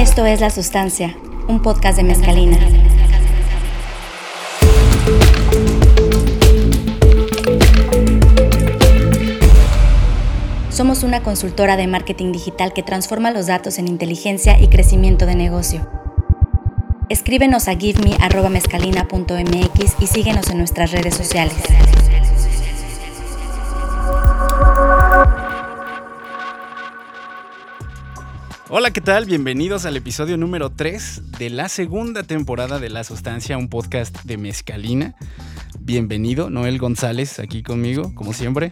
Esto es La Sustancia, un podcast de Mezcalina. Somos una consultora de marketing digital que transforma los datos en inteligencia y crecimiento de negocio. Escríbenos a giveme.mezcalina.mx y síguenos en nuestras redes sociales. Hola, ¿qué tal? Bienvenidos al episodio número 3 de la segunda temporada de La Sustancia, un podcast de Mezcalina. Bienvenido, Noel González, aquí conmigo, como siempre.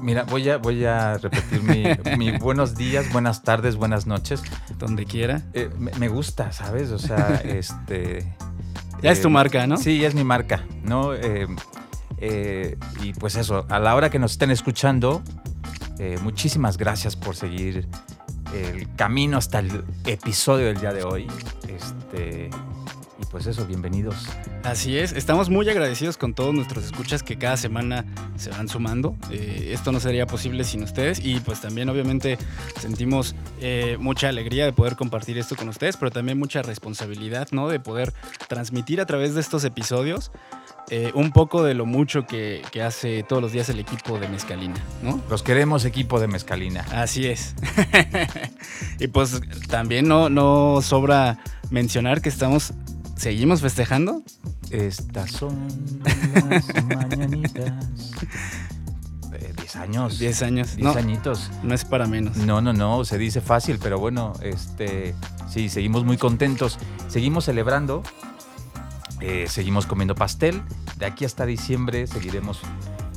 Mira, voy a, voy a repetir mi, buenos días, buenas tardes, buenas noches. Donde quiera. Eh, me, gusta, ¿sabes? O sea, este... Ya es tu eh, marca, ¿no? Sí, ya es mi marca, ¿no? Eh, y pues eso, a la hora que nos estén escuchando, muchísimas gracias por seguir el camino hasta el episodio del día de hoy. Este, y pues eso, bienvenidos. Así es, estamos muy agradecidos con todos nuestros escuchas que cada semana se van sumando. Eh, esto no sería posible sin ustedes y pues también obviamente sentimos eh, mucha alegría de poder compartir esto con ustedes, pero también mucha responsabilidad, ¿no? De poder transmitir a través de estos episodios eh, un poco de lo mucho que, que, hace todos los días el equipo de Mezcalina, ¿no? Los queremos equipo de Mezcalina. Así es. y pues también no, no sobra mencionar que estamos ¿Seguimos festejando? Estas son las mañanitas. Eh, diez años. Diez años. Diez añitos. No es para menos. No, no, no, se dice fácil, pero bueno, este, sí, seguimos muy contentos. Seguimos celebrando, eh, seguimos comiendo pastel. De aquí hasta diciembre seguiremos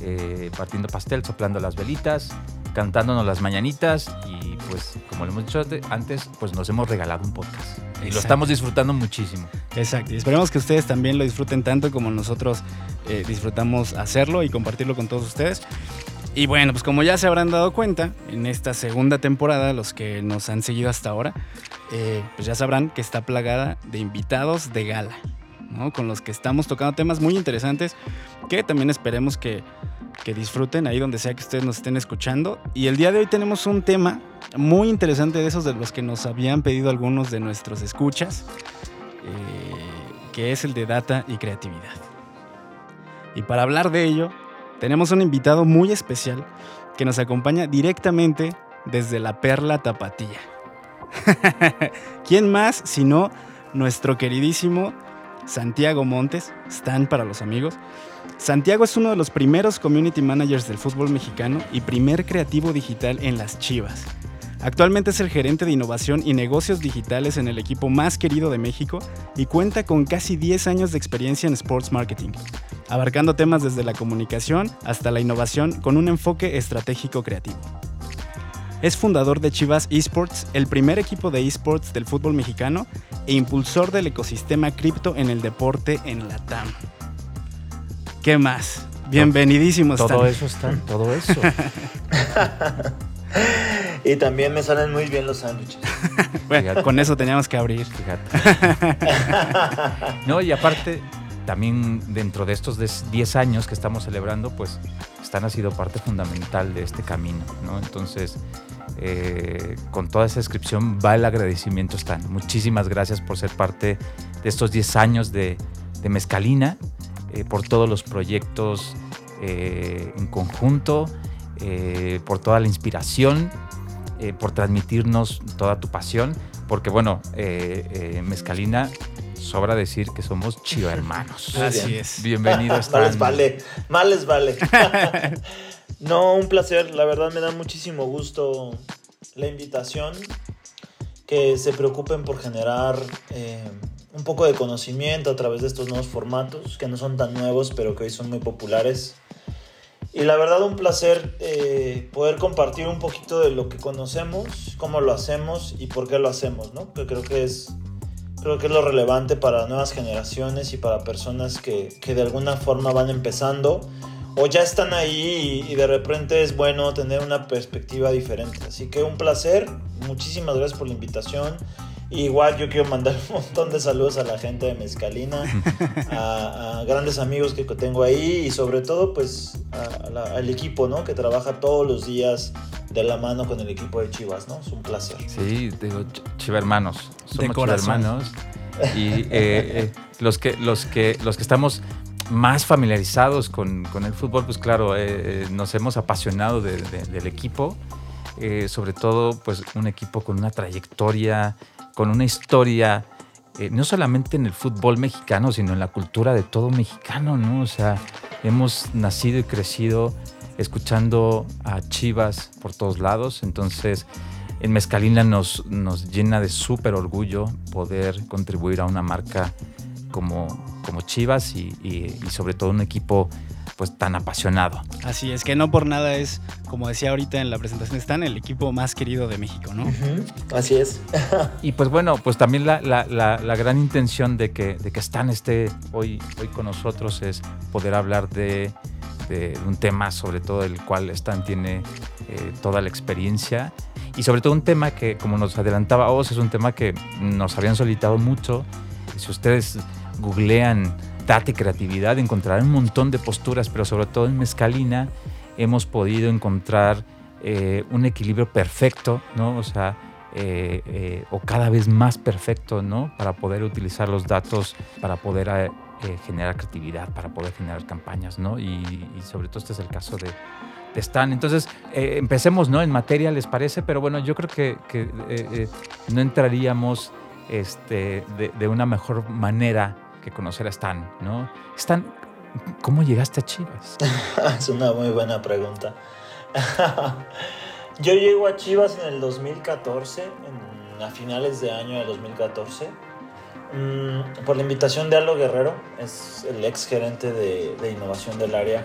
eh, partiendo pastel, soplando las velitas, cantándonos las mañanitas y pues como lo hemos dicho antes, pues nos hemos regalado un podcast. Y lo estamos disfrutando muchísimo. Exacto. Y esperemos que ustedes también lo disfruten tanto como nosotros eh, disfrutamos hacerlo y compartirlo con todos ustedes. Y bueno, pues como ya se habrán dado cuenta, en esta segunda temporada, los que nos han seguido hasta ahora, eh, pues ya sabrán que está plagada de invitados de gala, Con los que estamos tocando temas muy interesantes que también esperemos que, que disfruten ahí donde sea que ustedes nos estén escuchando. Y el día de hoy tenemos un tema muy interesante de esos de los que nos habían pedido algunos de nuestros escuchas, eh, que es el de data y creatividad. Y para hablar de ello, tenemos un invitado muy especial que nos acompaña directamente desde la Perla Tapatía. ¿Quién más sino nuestro queridísimo Santiago Montes, Stan para los amigos? Santiago es uno de los primeros community managers del fútbol mexicano y primer creativo digital en las Chivas. Actualmente es el gerente de innovación y negocios digitales en el equipo más querido de México y cuenta con casi 10 años de experiencia en sports marketing, abarcando temas desde la comunicación hasta la innovación con un enfoque estratégico creativo. Es fundador de Chivas Esports, el primer equipo de esports del fútbol mexicano e impulsor del ecosistema cripto en el deporte en la TAM. ¿Qué más? Bienvenidísimo, Todo eso está, todo eso. Y también me salen muy bien los sándwiches. bueno, con eso teníamos que abrir. Fíjate. no, y aparte, también dentro de estos 10 años que estamos celebrando, pues Stan ha sido parte fundamental de este camino, ¿no? Entonces, eh, con toda esa descripción va el agradecimiento, Stan. Muchísimas gracias por ser parte de estos 10 años de, Mezcalina, eh, por todos los proyectos eh, en conjunto, por toda la inspiración por transmitirnos toda tu pasión, porque bueno, Mezcalina sobra decir que somos chido hermanos. Así es. Bienvenidos. Mal les vale, mal les vale. No, un placer, la verdad me da muchísimo gusto la invitación, que se preocupen por generar un poco de conocimiento a través de estos nuevos formatos, que no son tan nuevos, pero que hoy son muy populares. Y la verdad un placer eh, poder compartir un poquito de lo que conocemos, cómo lo hacemos y por qué lo hacemos, ¿no? Que creo que es, creo que es lo relevante para nuevas generaciones y para personas que, que de alguna forma van empezando o ya están ahí y, y, de repente es bueno tener una perspectiva diferente. Así que un placer, muchísimas gracias por la invitación Igual yo quiero mandar un montón de saludos a la gente de Mezcalina, a, grandes amigos que tengo ahí y sobre todo pues al equipo, ¿no? Que trabaja todos los días de la mano con el equipo de Chivas, ¿no? Es un placer. Sí, digo, Chiva hermanos, somos Chiva hermanos y eh, eh, los que los que los que estamos más familiarizados con, el fútbol, pues claro, eh, nos hemos apasionado del equipo, sobre todo pues un equipo con una trayectoria con una historia, eh, no solamente en el fútbol mexicano, sino en la cultura de todo mexicano, ¿no? O sea, hemos nacido y crecido escuchando a Chivas por todos lados, entonces en Mezcalina nos, nos llena de súper orgullo poder contribuir a una marca como, como Chivas y, y sobre todo un equipo pues tan apasionado. Así es, que no por nada es, como decía ahorita en la presentación, están el equipo más querido de México, ¿no? Así es. y pues bueno, pues también la, gran intención de que, de que Stan esté hoy, hoy con nosotros es poder hablar de, un tema sobre todo el cual Stan tiene eh, toda la experiencia y sobre todo un tema que, como nos adelantaba Oz, es un tema que nos habían solicitado mucho. Si ustedes googlean date creatividad, encontrar un montón de posturas, pero sobre todo en mezcalina hemos podido encontrar eh, un equilibrio perfecto, ¿no? O sea, eh, eh, o cada vez más perfecto, ¿no? Para poder utilizar los datos, para poder generar creatividad, para poder generar campañas, ¿no? Y, sobre todo este es el caso de, de Stan. Entonces, empecemos, ¿no? En materia, ¿les parece? Pero bueno, yo creo que, no entraríamos este, de, de una mejor manera que conocer a Stan, ¿no? Stan, ¿cómo llegaste a Chivas? es una muy buena pregunta. Yo llego a Chivas en el 2014, a finales de año de 2014, mm, por la invitación de Aldo Guerrero, es el ex gerente de, innovación del área,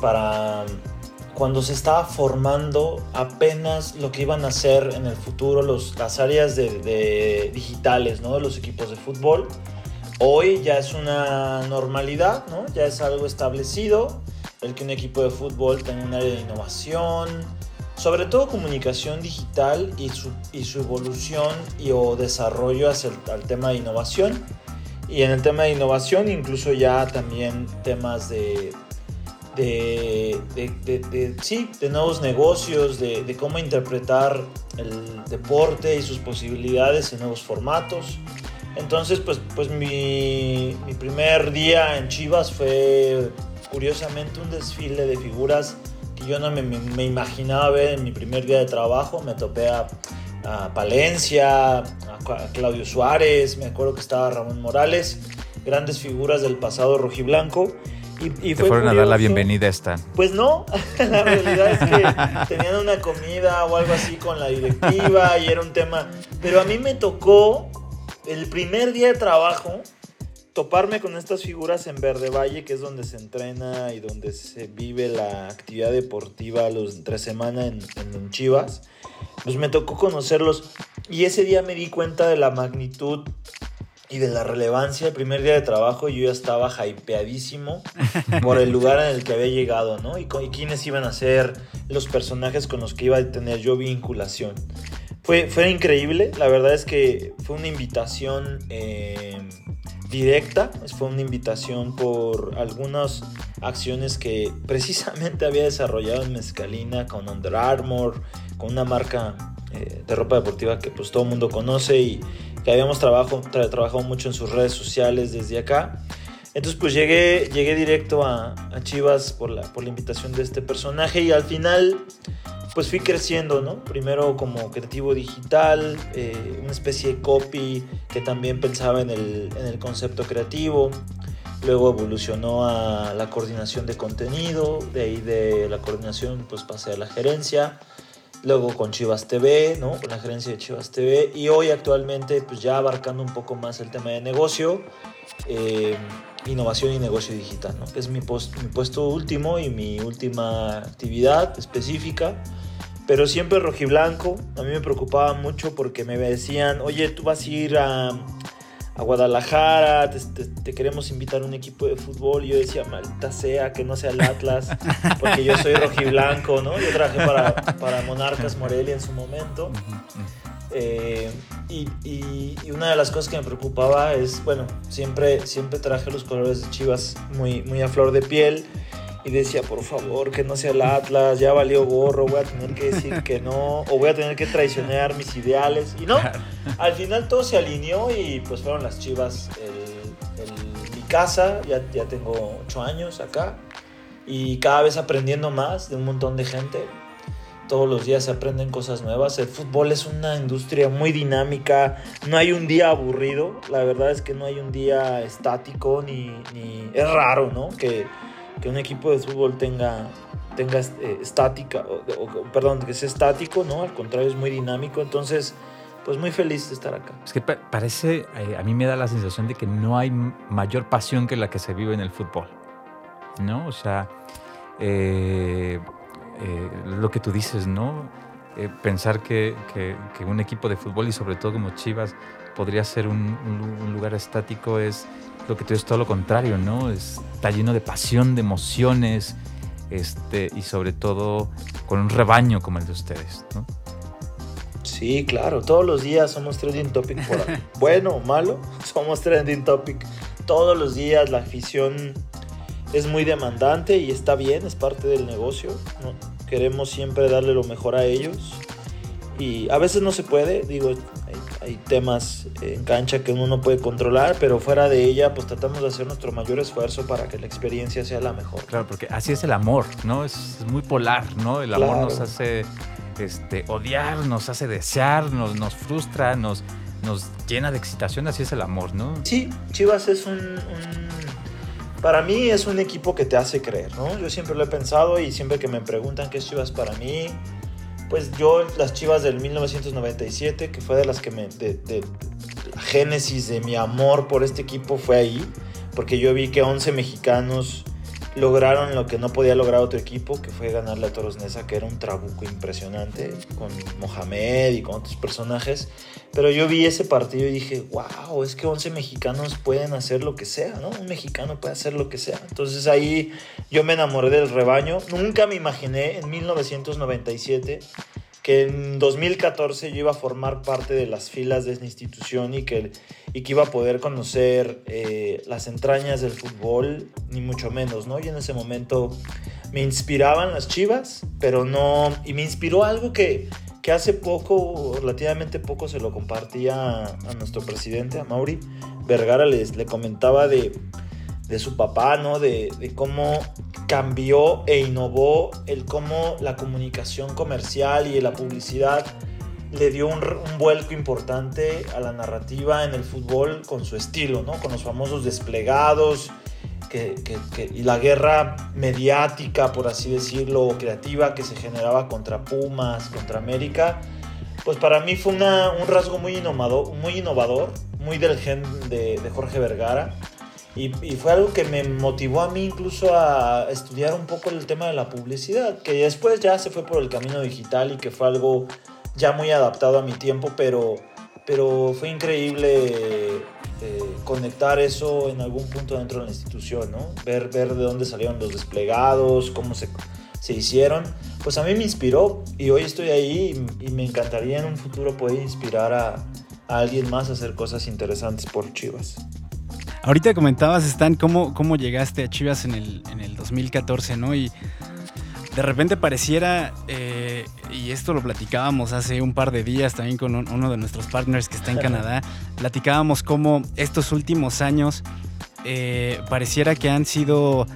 para cuando se estaba formando apenas lo que iban a hacer en el futuro los, las áreas de, digitales ¿no? de los equipos de fútbol Hoy ya es una normalidad, ¿no? Ya es algo establecido el que un equipo de fútbol tenga un área de innovación, sobre todo comunicación digital y su, y su evolución y o desarrollo hacia el tema de innovación. Y en el tema de innovación incluso ya también temas de, de, de, de, sí, de nuevos negocios, de, cómo interpretar el deporte y sus posibilidades en nuevos formatos. Entonces, pues, pues mi, primer día en Chivas fue curiosamente un desfile de figuras que yo no me, imaginaba ver en mi primer día de trabajo. Me topé a, Palencia, a, Claudio Suárez, me acuerdo que estaba Ramón Morales, grandes figuras del pasado rojiblanco. Y, y Te fueron a dar la bienvenida a esta. Pues no, la realidad es que tenían una comida o algo así con la directiva y era un tema. Pero a mí me tocó el primer día de trabajo, toparme con estas figuras en Verde Valle, que es donde se entrena y donde se vive la actividad deportiva los entre semana en, en Chivas, pues me tocó conocerlos y ese día me di cuenta de la magnitud y de la relevancia. El primer día de trabajo yo ya estaba hypeadísimo por el lugar en el que había llegado, ¿no? Y, y quiénes iban a ser los personajes con los que iba a tener yo vinculación. Fue, fue increíble, la verdad es que fue una invitación eh, directa, fue una invitación por algunas acciones que precisamente había desarrollado en Mezcalina con Under Armour, con una marca eh, de ropa deportiva que pues todo el mundo conoce y que habíamos trabajo, trabajado mucho en sus redes sociales desde acá. Entonces pues llegué, llegué directo a, a Chivas por la, por la invitación de este personaje y al final pues fui creciendo, ¿no? Primero como creativo digital, eh, una especie de copy que también pensaba en el, en el concepto creativo. Luego evolucionó a la coordinación de contenido, de ahí de la coordinación pues pasé a la gerencia, luego con Chivas TV, ¿no? Con la gerencia de Chivas TV y hoy actualmente pues ya abarcando un poco más el tema de negocio, eh, innovación y negocio digital, ¿no? Es mi, puesto último y mi última actividad específica pero siempre rojiblanco. A mí me preocupaba mucho porque me decían, oye, tú vas a ir a, a Guadalajara, te, queremos invitar a un equipo de fútbol. Y yo decía, maldita sea, que no sea el Atlas, porque yo soy rojiblanco, ¿no? Yo trabajé para, para Monarcas Morelia en su momento. Eh, y, y, una de las cosas que me preocupaba es, bueno, siempre, siempre traje los colores de Chivas muy, muy a flor de piel y decía, por favor, que no sea el Atlas, ya valió gorro, voy a tener que decir que no, o voy a tener que traicionar mis ideales. Y no, al final todo se alineó y pues fueron las Chivas mi casa, ya, ya tengo ocho años acá y cada vez aprendiendo más de un montón de gente. Todos los días se aprenden cosas nuevas. El fútbol es una industria muy dinámica. No hay un día aburrido. La verdad es que no hay un día estático ni... ni... Es raro, ¿no? Que, que un equipo de fútbol tenga, tenga eh, estática, o, perdón, que sea estático, ¿no? Al contrario, es muy dinámico. Entonces, pues muy feliz de estar acá. Es que parece, eh, a mí me da la sensación de que no hay mayor pasión que la que se vive en el fútbol, ¿no? O sea, eh, lo que tú dices, ¿no? pensar que, que, un equipo de fútbol y sobre todo como Chivas podría ser un lugar estático es lo que tú es todo lo contrario, ¿no? Está lleno de pasión, de emociones, este, y sobre todo con un rebaño como el de ustedes, ¿no? Sí, claro, todos los días somos trending topic por bueno o malo, somos trending topic. Todos los días la afición es muy demandante y está bien, es parte del negocio. Queremos siempre darle lo mejor a ellos y a veces no se puede, digo, hay, temas en cancha que uno no puede controlar, pero fuera de ella, pues tratamos de hacer nuestro mayor esfuerzo para que la experiencia sea la mejor. Claro, porque así es el amor, ¿no? Es muy polar, ¿no? El amor nos hace este, odiar, nos hace desear, nos, nos frustra, nos, nos llena de excitación, así es el amor, ¿no? Sí, Chivas es un, Para mí es un equipo que te hace creer, ¿no? Yo siempre lo he pensado y siempre que me preguntan qué es Chivas para mí, pues yo las Chivas del 1997, que fue de las que me... De, la génesis de mi amor por este equipo fue ahí, porque yo vi que 11 mexicanos lograron lo que no podía lograr otro equipo, que fue ganarle a Toros Neza, que era un trabuco impresionante, con Mohamed y con otros personajes. Pero yo vi ese partido y dije, wow, es que 11 mexicanos pueden hacer lo que sea, ¿no? Un mexicano puede hacer lo que sea. Entonces ahí yo me enamoré del rebaño. Nunca me imaginé en 1997 que en 2014 yo iba a formar parte de las filas de esta institución y que, y que iba a poder conocer eh, las entrañas del fútbol, ni mucho menos, ¿no? Y en ese momento me inspiraban las chivas, pero no, y me inspiró algo que, que hace poco, relativamente poco, se lo compartía a, nuestro presidente, a Mauri Vergara, les, le comentaba de de su papá, ¿no? De, cómo cambió e innovó el cómo la comunicación comercial y la publicidad le dio un, vuelco importante a la narrativa en el fútbol con su estilo, ¿no? Con los famosos desplegados que, y la guerra mediática, por así decirlo, creativa que se generaba contra Pumas, contra América. Pues para mí fue un rasgo muy innovador, muy, innovador, muy del gen de, de Jorge Vergara y, fue algo que me motivó a mí incluso a estudiar un poco el tema de la publicidad, que después ya se fue por el camino digital y que fue algo ya muy adaptado a mi tiempo, pero, pero fue increíble eh, conectar eso en algún punto dentro de la institución, ¿no? Ver, ver de dónde salieron los desplegados, cómo se, se hicieron. Pues a mí me inspiró y hoy estoy ahí y, me encantaría en un futuro poder inspirar a, a alguien más a hacer cosas interesantes por Chivas. Ahorita comentabas, Stan, cómo, cómo llegaste a Chivas en el, en el 2014, ¿no? Y de repente pareciera, eh, y esto lo platicábamos hace un par de días también con uno de nuestros partners que está en Canadá, platicábamos cómo estos últimos años eh, pareciera que han sido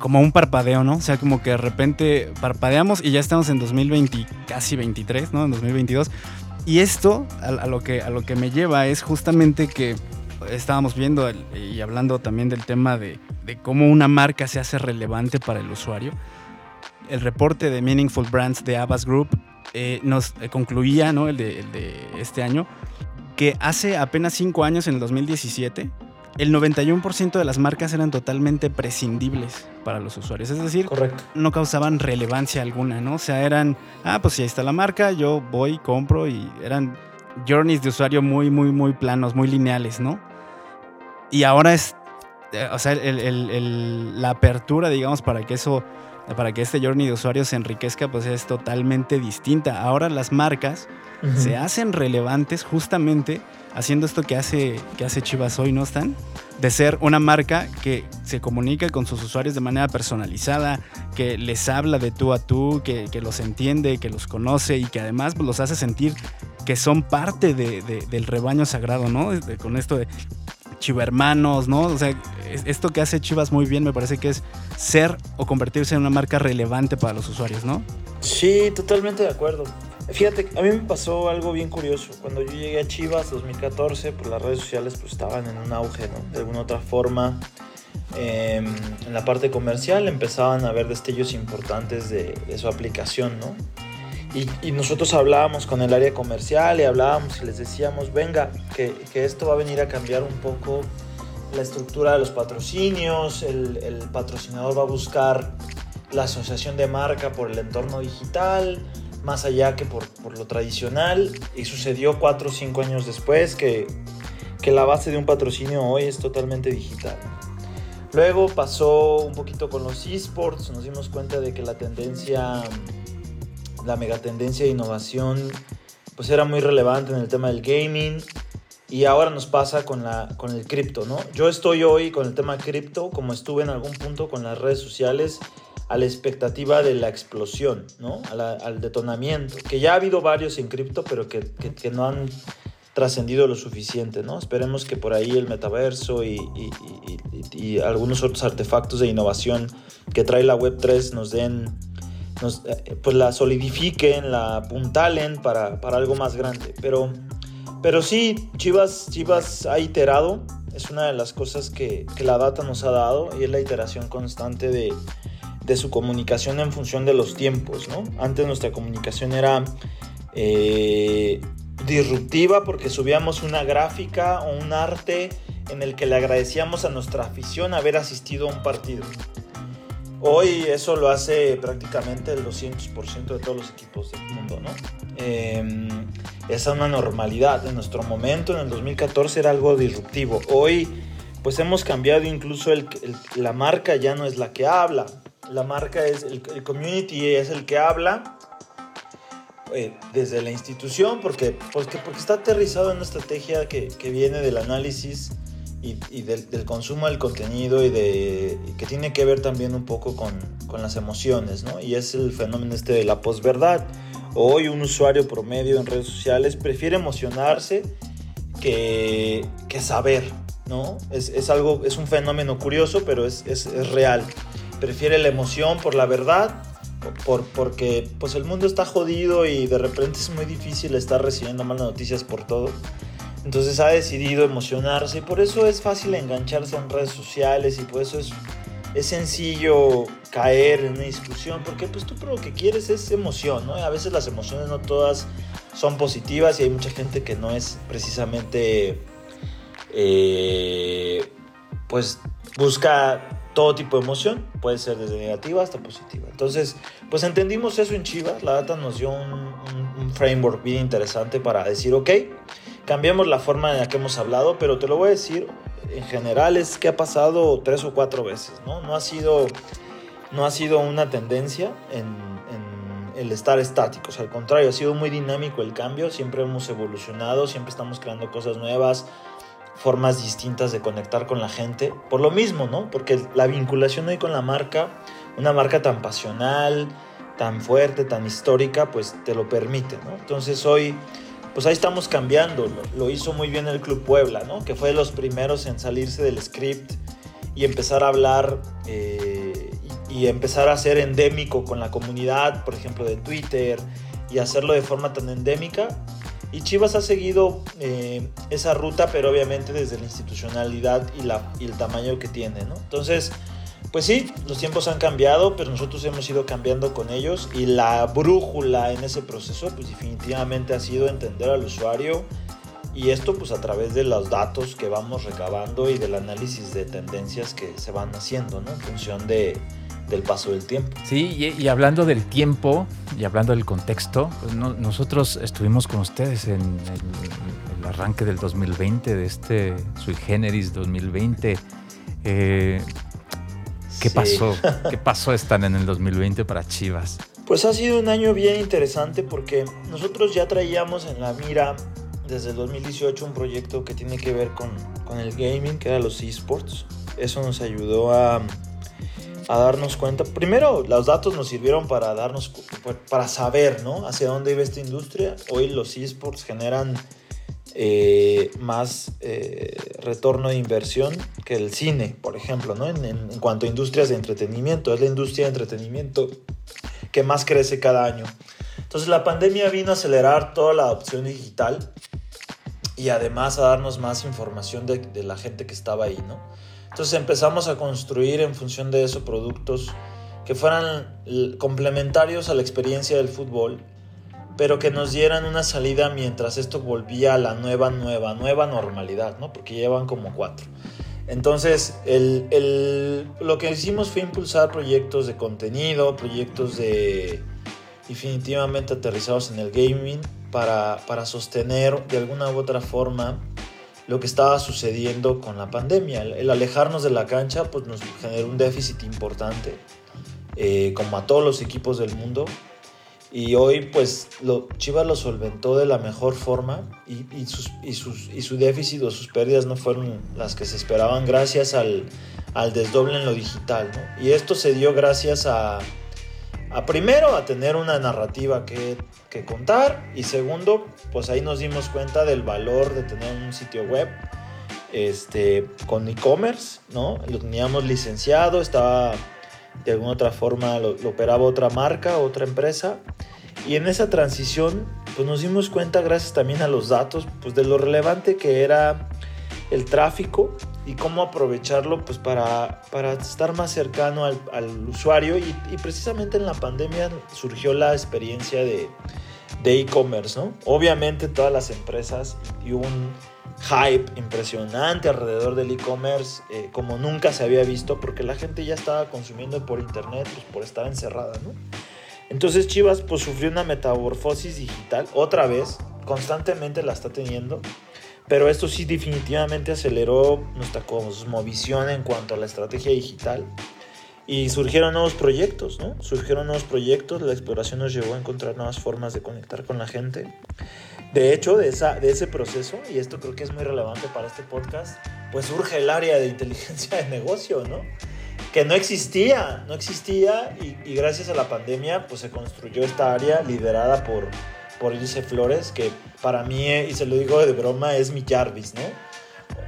como un parpadeo, ¿no? O sea, como que de repente parpadeamos y ya estamos en 2020, casi 23, ¿no? En 2022. Y esto a, lo, que, a lo que me lleva es justamente que estábamos viendo y hablando también del tema de, cómo una marca se hace relevante para el usuario. El reporte de Meaningful Brands de Abbas Group eh, nos eh, concluía, ¿no? el, de, este año, que hace apenas cinco años, en el 2017, el 91% de las marcas eran totalmente prescindibles para los usuarios. Es decir, no causaban relevancia alguna, ¿no? O sea, eran, ah, pues si ahí está la marca, yo voy, compro y eran journeys de usuario muy, muy, muy planos, muy lineales, ¿no? Y ahora es, eh, o sea, la apertura, digamos, para que eso, para que este journey de usuario se enriquezca, pues es totalmente distinta. Ahora las marcas se hacen relevantes justamente haciendo esto que hace, que hace Chivas hoy, ¿no están? De ser una marca que se comunica con sus usuarios de manera personalizada, que les habla de tú a tú, que, los entiende, que los conoce y que además pues, los hace sentir que son parte del rebaño sagrado, ¿no? con esto de chivermanos, ¿no? O sea, esto que hace Chivas muy bien me parece que es ser o convertirse en una marca relevante para los usuarios, ¿no? Sí, totalmente de acuerdo. Fíjate, a mí me pasó algo bien curioso. Cuando yo llegué a Chivas 2014, pues las redes sociales pues estaban en un auge, ¿no? De alguna otra forma, em, en la parte comercial empezaban a haber destellos importantes de, su aplicación, ¿no? Y, nosotros hablábamos con el área comercial y hablábamos y les decíamos, venga, que, que esto va a venir a cambiar un poco la estructura de los patrocinios, el, el patrocinador va a buscar la asociación de marca por el entorno digital, más allá que por, por lo tradicional. Y sucedió cuatro o cinco años después que, que la base de un patrocinio hoy es totalmente digital. Luego pasó un poquito con los esports, nos dimos cuenta de que la tendencia, la megatendencia de innovación, pues era muy relevante en el tema del gaming. Y ahora nos pasa con, la, con el cripto, ¿no? Yo estoy hoy con el tema cripto, como estuve en algún punto con las redes sociales, a la expectativa de la explosión, ¿no? al detonamiento, que ya ha habido varios en cripto, pero que, que, no han trascendido lo suficiente, ¿no? Esperemos que por ahí el metaverso y, y, y, algunos otros artefactos de innovación que trae la Web3 nos den, nos, eh, pues la solidifiquen, la apuntalen para, para algo más grande. Pero, pero sí, Chivas, Chivas ha iterado, es una de las cosas que, que la data nos ha dado y es la iteración constante de de su comunicación en función de los tiempos, ¿no? Antes nuestra comunicación era eh, disruptiva porque subíamos una gráfica o un arte en el que le agradecíamos a nuestra afición haber asistido a un partido. Hoy eso lo hace prácticamente el 200% de todos los equipos del mundo, ¿no? Eh, es una normalidad. En nuestro momento, en el 2014, era algo disruptivo. Hoy, pues hemos cambiado incluso la marca ya no es la que habla la marca es, el, community es el que habla eh, desde la institución, porque, porque, porque está aterrizado en una estrategia que, que viene del análisis y, y del, del, consumo del contenido y, de, que tiene que ver también un poco con, con, las emociones, ¿no? Y es el fenómeno este de la posverdad. Hoy un usuario promedio en redes sociales prefiere emocionarse que, que saber, ¿no? Es, es, algo, es un fenómeno curioso, pero es, es, es real prefiere la emoción por la verdad, por, porque pues el mundo está jodido y de repente es muy difícil estar recibiendo malas noticias por todo. Entonces ha decidido emocionarse y por eso es fácil engancharse en redes sociales y por eso es, es sencillo caer en una discusión porque pues tú lo que quieres es emoción, ¿no? a veces las emociones no todas son positivas y hay mucha gente que no es precisamente eh, pues busca todo tipo de emoción, puede ser desde negativa hasta positiva. Entonces, pues entendimos eso en Chivas, la data nos dio un, framework bien interesante para decir, ok, cambiamos la forma en la que hemos hablado, pero te lo voy a decir, en general es que ha pasado tres o cuatro veces, ¿no? No ha sido, no ha sido una tendencia en, el estar estáticos, al contrario, ha sido muy dinámico el cambio, siempre hemos evolucionado, siempre estamos creando cosas nuevas, formas distintas de conectar con la gente. Por lo mismo, ¿no? Porque la vinculación hoy con la marca, una marca tan pasional, tan fuerte, tan histórica, pues te lo permite, ¿no? Entonces hoy, pues ahí estamos cambiando. Lo, hizo muy bien el Club Puebla, ¿no? Que fue de los primeros en salirse del script y empezar a hablar eh, y, empezar a ser endémico con la comunidad, por ejemplo, de Twitter, y hacerlo de forma tan endémica y Chivas ha seguido eh, esa ruta, pero obviamente desde la institucionalidad y, y el tamaño que tiene, ¿no? Entonces, pues sí, los tiempos han cambiado, pero nosotros hemos ido cambiando con ellos y la brújula en ese proceso, pues definitivamente ha sido entender al usuario y esto pues a través de los datos que vamos recabando y del análisis de tendencias que se van haciendo, ¿no? En función de, del paso del tiempo. Sí, y, hablando del tiempo y hablando del contexto, pues nosotros estuvimos con ustedes en el, arranque del 2020, de este Sui Generis 2020. Eh, ¿Qué pasó? ¿Qué pasó están en el 2020 para Chivas? Pues ha sido un año bien interesante porque nosotros ya traíamos en la mira desde el 2018 un proyecto que tiene que ver con, con el gaming, que era los esports. Eso nos ayudó a, a darnos cuenta. Primero, los datos nos sirvieron para darnos para saber, ¿no? Hacia dónde iba esta industria. Hoy los esports generan eh, más eh, retorno de inversión que el cine, por ejemplo, ¿no? En, en, cuanto a industrias de entretenimiento. Es la industria de entretenimiento que más crece cada año. Entonces la pandemia vino a acelerar toda la adopción digital y además a darnos más información de, de la gente que estaba ahí, ¿no? Entonces empezamos a construir en función de eso productos que fueran complementarios a la experiencia del fútbol, pero que nos dieran una salida mientras esto volvía a la nueva, nueva, nueva normalidad, ¿no? Porque llevan como cuatro. Entonces, el, el, lo que hicimos fue impulsar proyectos de contenido, proyectos de definitivamente aterrizados en el gaming para, para sostener de alguna u otra forma lo que estaba sucediendo con la pandemia. El, alejarnos de la cancha pues nos generó un déficit importante, eh, como a todos los equipos del mundo. Y hoy pues lo, Chivas lo solventó de la mejor forma y, y, sus, y, sus, y su déficit o sus pérdidas no fueron las que se esperaban gracias al, al desdoble en lo digital. ¿no? Y esto se dio gracias a, a primero a tener una narrativa que que contar y segundo, pues ahí nos dimos cuenta del valor de tener un sitio web este, con e-commerce, ¿no? Lo teníamos licenciado, estaba de alguna otra forma, lo, operaba otra marca, otra empresa. Y en esa transición, pues nos dimos cuenta, gracias también a los datos, pues de lo relevante que era el tráfico y cómo aprovecharlo pues para, para estar más cercano al, al usuario y, y, precisamente en la pandemia surgió la experiencia de e-commerce, ¿no? Obviamente todas las empresas y un hype impresionante alrededor del e-commerce eh, como nunca se había visto porque la gente ya estaba consumiendo por internet pues, por estar encerrada, ¿no? Entonces Chivas pues sufrió una metamorfosis digital otra vez, constantemente la está teniendo pero esto sí definitivamente aceleró nuestra cosmovisión en cuanto a la estrategia digital. Y surgieron nuevos proyectos, ¿no? Surgieron nuevos proyectos, la exploración nos llevó a encontrar nuevas formas de conectar con la gente. De hecho, de, esa, de ese proceso, y esto creo que es muy relevante para este podcast, pues surge el área de inteligencia de negocio, ¿no? Que no existía, no existía y, gracias a la pandemia pues se construyó esta área liderada por por Ilse Flores, que para mí, y se lo digo de broma, es mi Jarvis, ¿no?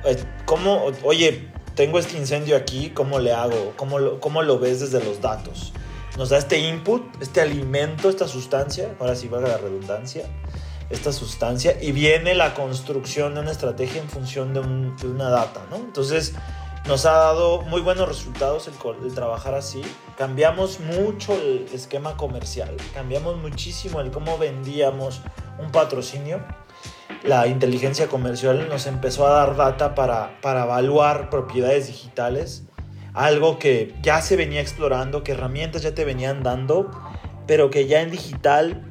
Eh, ¿Cómo, oye, tengo este incendio aquí, ¿cómo le hago? ¿Cómo lo, ¿Cómo lo ves desde los datos? Nos da este input, este alimento, esta sustancia, ahora sí valga la redundancia, esta sustancia, y viene la construcción de una estrategia en función de, un, de una data, ¿no? Entonces, nos ha dado muy buenos resultados el, el, trabajar así. Cambiamos mucho el esquema comercial, cambiamos muchísimo el cómo vendíamos un patrocinio. La inteligencia comercial nos empezó a dar data para, para evaluar propiedades digitales, algo que ya se venía explorando, que herramientas ya te venían dando, pero que ya en digital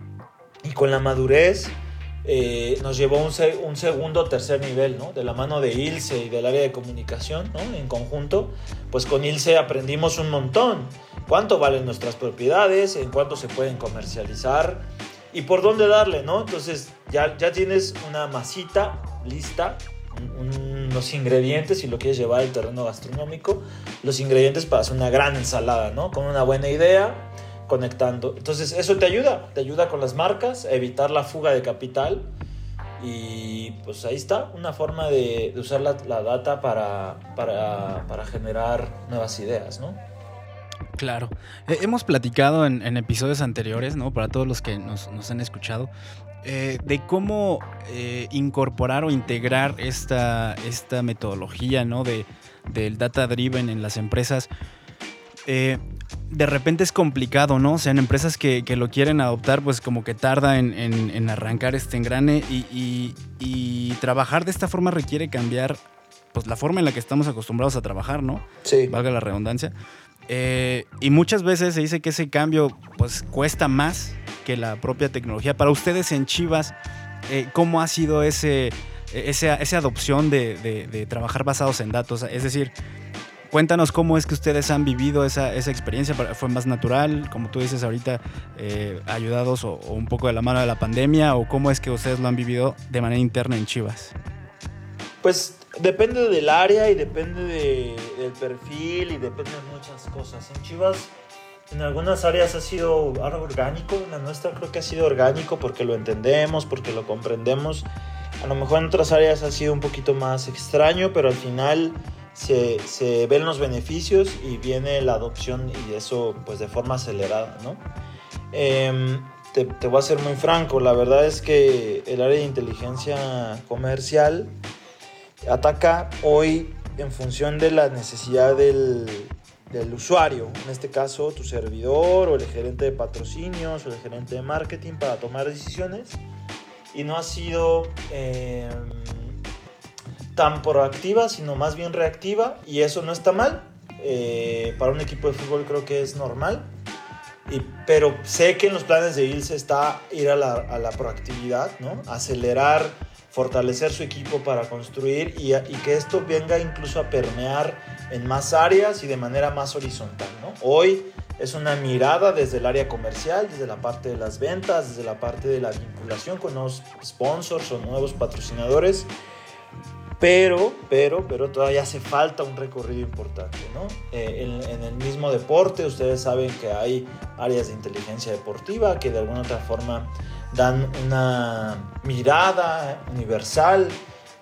y con la madurez eh, nos llevó un, un segundo tercer nivel, ¿no? De la mano de Ilse y del área de comunicación, ¿no? En conjunto, pues con Ilse aprendimos un montón. ¿Cuánto valen nuestras propiedades? ¿En cuánto se pueden comercializar? ¿Y por dónde darle, no? Entonces ya, ya tienes una masita lista, un, los ingredientes, si lo quieres llevar al terreno gastronómico, los ingredientes para hacer una gran ensalada, ¿no? Con una buena idea, conectando. Entonces eso te ayuda, te ayuda con las marcas, a evitar la fuga de capital y pues ahí está, una forma de, usar la, la data para, para, para, generar nuevas ideas, ¿no? Claro. Eh, hemos platicado en, en, episodios anteriores, ¿no? Para todos los que nos, nos han escuchado, eh, de cómo eh, incorporar o integrar esta, esta metodología, ¿no? De, del data driven en las empresas. Eh, de repente es complicado, ¿no? O sea, en empresas que, que lo quieren adoptar, pues como que tarda en, en, en arrancar este engrane y, y, y, trabajar de esta forma requiere cambiar pues la forma en la que estamos acostumbrados a trabajar, ¿no? Sí. Valga la redundancia. Eh, y muchas veces se dice que ese cambio pues cuesta más que la propia tecnología. Para ustedes en Chivas, eh, ¿cómo ha sido ese, ese, esa adopción de, de, de trabajar basados en datos? Es decir, cuéntanos cómo es que ustedes han vivido esa, experiencia. ¿Fue más natural, como tú dices ahorita, eh, ayudados o, un poco de la mano de la pandemia? ¿O cómo es que ustedes lo han vivido de manera interna en Chivas? Pues depende del área y depende del perfil y depende de muchas cosas. En Chivas, en algunas áreas ha sido algo orgánico, la nuestra creo que ha sido orgánico porque lo entendemos, porque lo comprendemos. A lo mejor en otras áreas ha sido un poquito más extraño, pero al final se, ven los beneficios y viene la adopción y eso pues de forma acelerada, ¿no? Em, te, voy a ser muy franco, la verdad es que el área de inteligencia comercial ataca hoy en función de la necesidad del, del usuario, en este caso tu servidor o el gerente de patrocinios o el gerente de marketing para tomar decisiones y no ha sido... Eh, tan proactiva, sino más bien reactiva, y eso no está mal. Eh, para un equipo de fútbol creo que es normal. Y, pero sé que en los planes de Ilse está ir a la, a la proactividad, ¿no? acelerar, fortalecer su equipo para construir y, y, que esto venga incluso a permear en más áreas y de manera más horizontal. ¿no? Hoy es una mirada desde el área comercial, desde la parte de las ventas, desde la parte de la vinculación con nuevos sponsors o nuevos patrocinadores pero, pero, pero todavía hace falta un recorrido importante, ¿no? Eh, en, el mismo deporte, ustedes saben que hay áreas de inteligencia deportiva que de alguna otra forma dan una mirada universal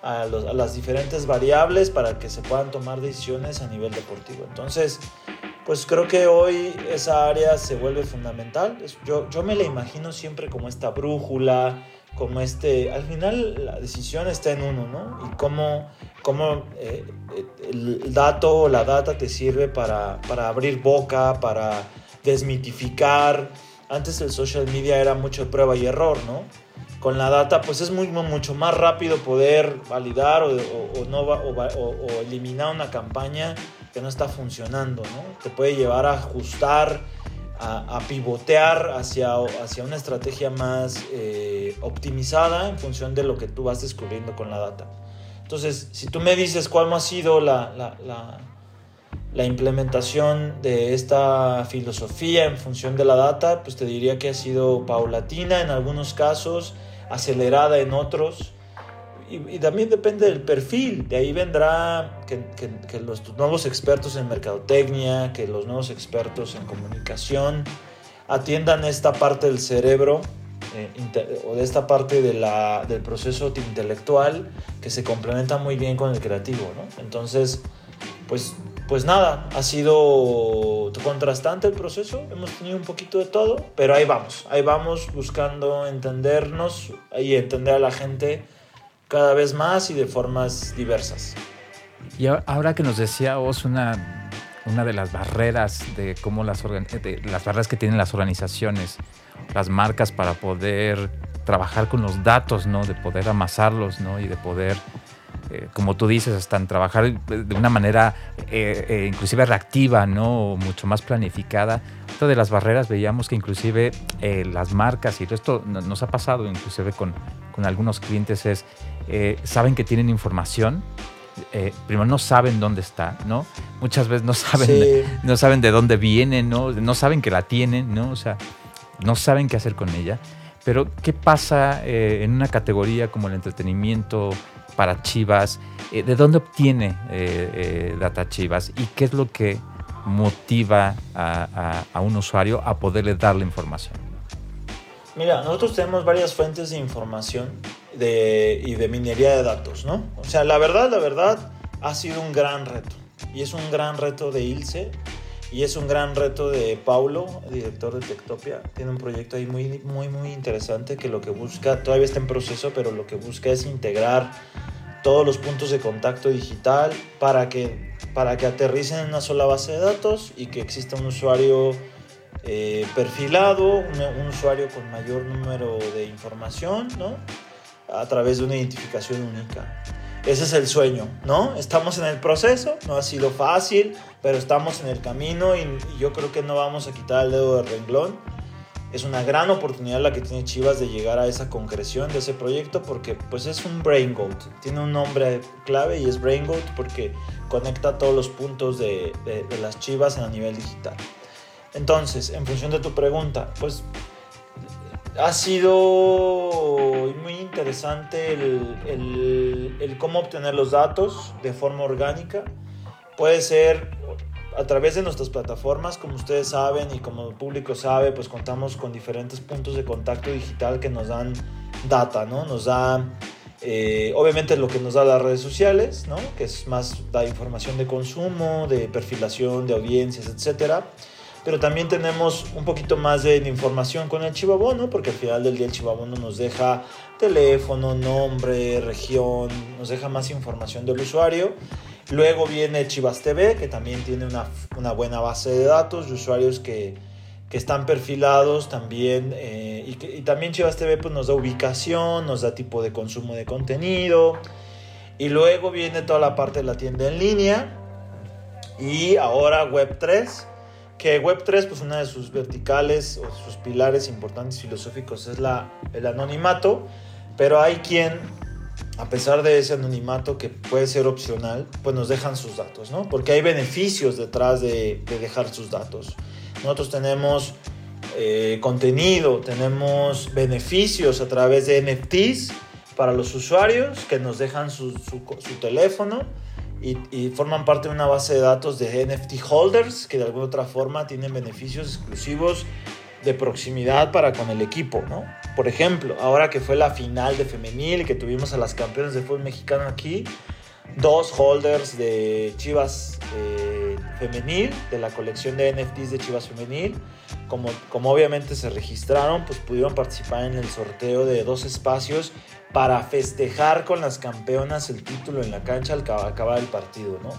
a, las diferentes variables para que se puedan tomar decisiones a nivel deportivo. Entonces, pues creo que hoy esa área se vuelve fundamental. Yo, yo me la imagino siempre como esta brújula, como este, al final la decisión está en uno, ¿no? Y cómo, cómo eh, el dato o la data te sirve para, para, abrir boca, para desmitificar. Antes el social media era mucho prueba y error, ¿no? Con la data pues es muy, mucho más rápido poder validar o, no, o eliminar una campaña que no está funcionando, ¿no? Te puede llevar a ajustar a, pivotear hacia, hacia, una estrategia más eh, optimizada en función de lo que tú vas descubriendo con la data. Entonces, si tú me dices cuál ha sido la, la, la, implementación de esta filosofía en función de la data, pues te diría que ha sido paulatina en algunos casos, acelerada en otros y, también depende del perfil. De ahí vendrá que, los nuevos expertos en mercadotecnia, que los nuevos expertos en comunicación atiendan esta parte del cerebro eh, o de esta parte del proceso intelectual que se complementa muy bien con el creativo. ¿no? Entonces, pues, pues nada, ha sido contrastante el proceso, hemos tenido un poquito de todo, pero ahí vamos, ahí vamos buscando entendernos y entender a la gente cada vez más y de formas diversas. Y ahora que nos decía vos una, una de las barreras de cómo las, las barreras que tienen las organizaciones, las marcas para poder trabajar con los datos, ¿no? De poder amasarlos, ¿no? Y de poder, eh, como tú dices, hasta trabajar de una manera eh, eh, inclusive reactiva, ¿no? Mucho más planificada. Otra de las barreras veíamos que inclusive las marcas, y esto nos ha pasado inclusive con, con algunos clientes, es eh, saben que tienen información, eh, primero no saben dónde está, ¿no? Muchas veces no saben, no saben de dónde viene, ¿no? No saben que la tienen, ¿no? O sea, no saben qué hacer con ella. Pero, ¿qué pasa eh, en una categoría como el entretenimiento para Chivas? ¿De dónde obtiene Data Chivas? ¿Y qué es lo que motiva a, a un usuario a poderle dar la información? Mira, nosotros tenemos varias fuentes de información de, y de minería de datos, ¿no? O sea, la verdad, la verdad, ha sido un gran reto. Y es un gran reto de Ilse. Y es un gran reto de Paulo, director de Tectopia. Tiene un proyecto ahí muy, muy, muy interesante que lo que busca, todavía está en proceso, pero lo que busca es integrar todos los puntos de contacto digital para que, para que aterricen en una sola base de datos y que exista un usuario eh, perfilado, un, un, usuario con mayor número de información, ¿no? A través de una identificación única. Ese es el sueño, ¿no? Estamos en el proceso, no ha sido fácil, pero estamos en el camino y, yo creo que no vamos a quitar el dedo del renglón. es una gran oportunidad la que tiene Chivas de llegar a esa concreción de ese proyecto porque pues es un Brain Goat. Tiene un nombre clave y es Brain Goat porque conecta todos los puntos de, las Chivas a nivel digital. Entonces, en función de tu pregunta, pues ha sido muy interesante el, el cómo obtener los datos de forma orgánica. Puede ser a través de nuestras plataformas, como ustedes saben y como el público sabe, pues contamos con diferentes puntos de contacto digital que nos dan data, ¿no? Nos da, eh, obviamente, lo que nos da las redes sociales, ¿no? Que es más da información de consumo, de perfilación, de audiencias, etcétera. Pero también tenemos un poquito más de información con el Chivabono, porque al final del día el Chivabono nos deja teléfono, nombre, región, nos deja más información del usuario Luego viene Chivas TV, que también tiene una, buena base de datos de usuarios que, están perfilados también. Eh, y, también Chivas TV pues, nos da ubicación, nos da tipo de consumo de contenido. Y luego viene toda la parte de la tienda en línea. Y ahora Web3, que Web3, pues una de sus verticales o sus pilares importantes filosóficos es la, el anonimato. Pero hay quien a pesar de ese anonimato que puede ser opcional, pues nos dejan sus datos, ¿no? Porque hay beneficios detrás de, dejar sus datos. Nosotros tenemos eh, contenido, tenemos beneficios a través de NFTs para los usuarios que nos dejan su, teléfono y, forman parte de una base de datos de NFT holders que de alguna otra forma tienen beneficios exclusivos de proximidad para con el equipo, ¿no? Por ejemplo, ahora que fue la final de femenil y que tuvimos a las campeones de fútbol mexicano aquí, dos holders de Chivas eh, femenil, de la colección de NFTs de Chivas femenil, como, como obviamente se registraron, pues pudieron participar en el sorteo de dos espacios para festejar con las campeonas el título en la cancha al acabar el partido, ¿no?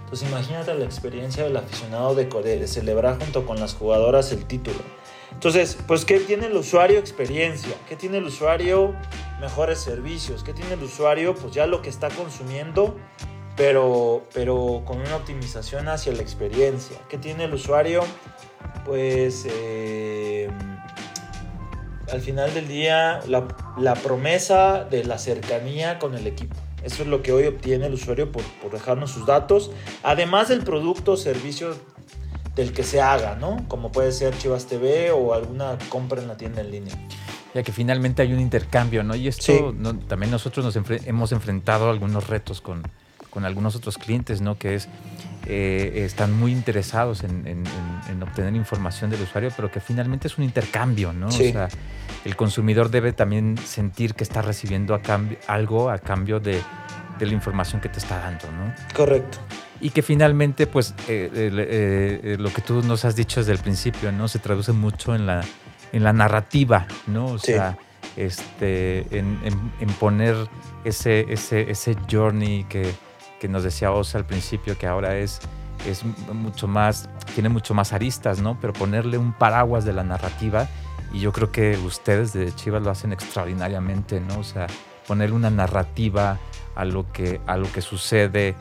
Entonces imagínate la experiencia del aficionado de, de celebrar junto con las jugadoras el título. Entonces, pues, ¿qué tiene el usuario? Experiencia. ¿Qué tiene el usuario? Mejores servicios. ¿Qué tiene el usuario? Pues ya lo que está consumiendo, pero, pero con una optimización hacia la experiencia. ¿Qué tiene el usuario? Pues eh, al final del día la, la, promesa de la cercanía con el equipo. Eso es lo que hoy obtiene el usuario por, por dejarnos sus datos. Además del producto o servicio del que se haga, ¿no? Como puede ser Chivas TV o alguna compra en la tienda en línea. Ya que finalmente hay un intercambio, ¿no? Y esto también nosotros nos hemos enfrentado algunos retos con, con, algunos otros clientes, ¿no? Que es, eh, están muy interesados en, obtener información del usuario, pero que finalmente es un intercambio, ¿no? O sea, el consumidor debe también sentir que está recibiendo a cambio, algo a cambio de, de la información que te está dando, ¿no? Correcto y que finalmente, pues, eh, eh, lo que tú nos has dicho desde el principio, ¿no? Se traduce mucho en la, en la narrativa, ¿no? O sea, este, en, poner ese, ese, ese journey que, que, nos decía Osa al principio, que ahora es, es mucho más, tiene mucho más aristas, ¿no? Pero ponerle un paraguas de la narrativa, y yo creo que ustedes de Chivas lo hacen extraordinariamente, ¿no? O sea, poner una narrativa a lo que, a lo que sucede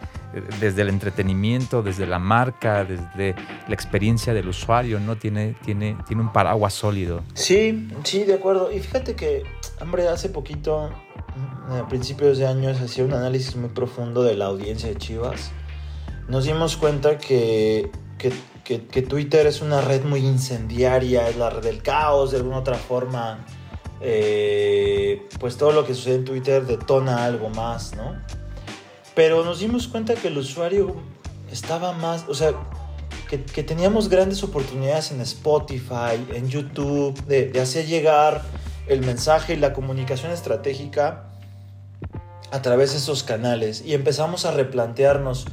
desde el entretenimiento, desde la marca, desde la experiencia del usuario, ¿no? Tiene, tiene, tiene un paraguas sólido. Sí, sí, de acuerdo. Y fíjate que, hombre, hace poquito, a principios de años, hacía un análisis muy profundo de la audiencia de Chivas. Nos dimos cuenta que, que, Twitter es una red muy incendiaria, es la red del caos, de alguna otra forma. Eh, pues todo lo que sucede en Twitter detona algo más, ¿no? Pero nos dimos cuenta que el usuario estaba más, o sea, que, teníamos grandes oportunidades en Spotify, en YouTube, de, hacer llegar el mensaje y la comunicación estratégica a través de esos canales. Y empezamos a replantearnos,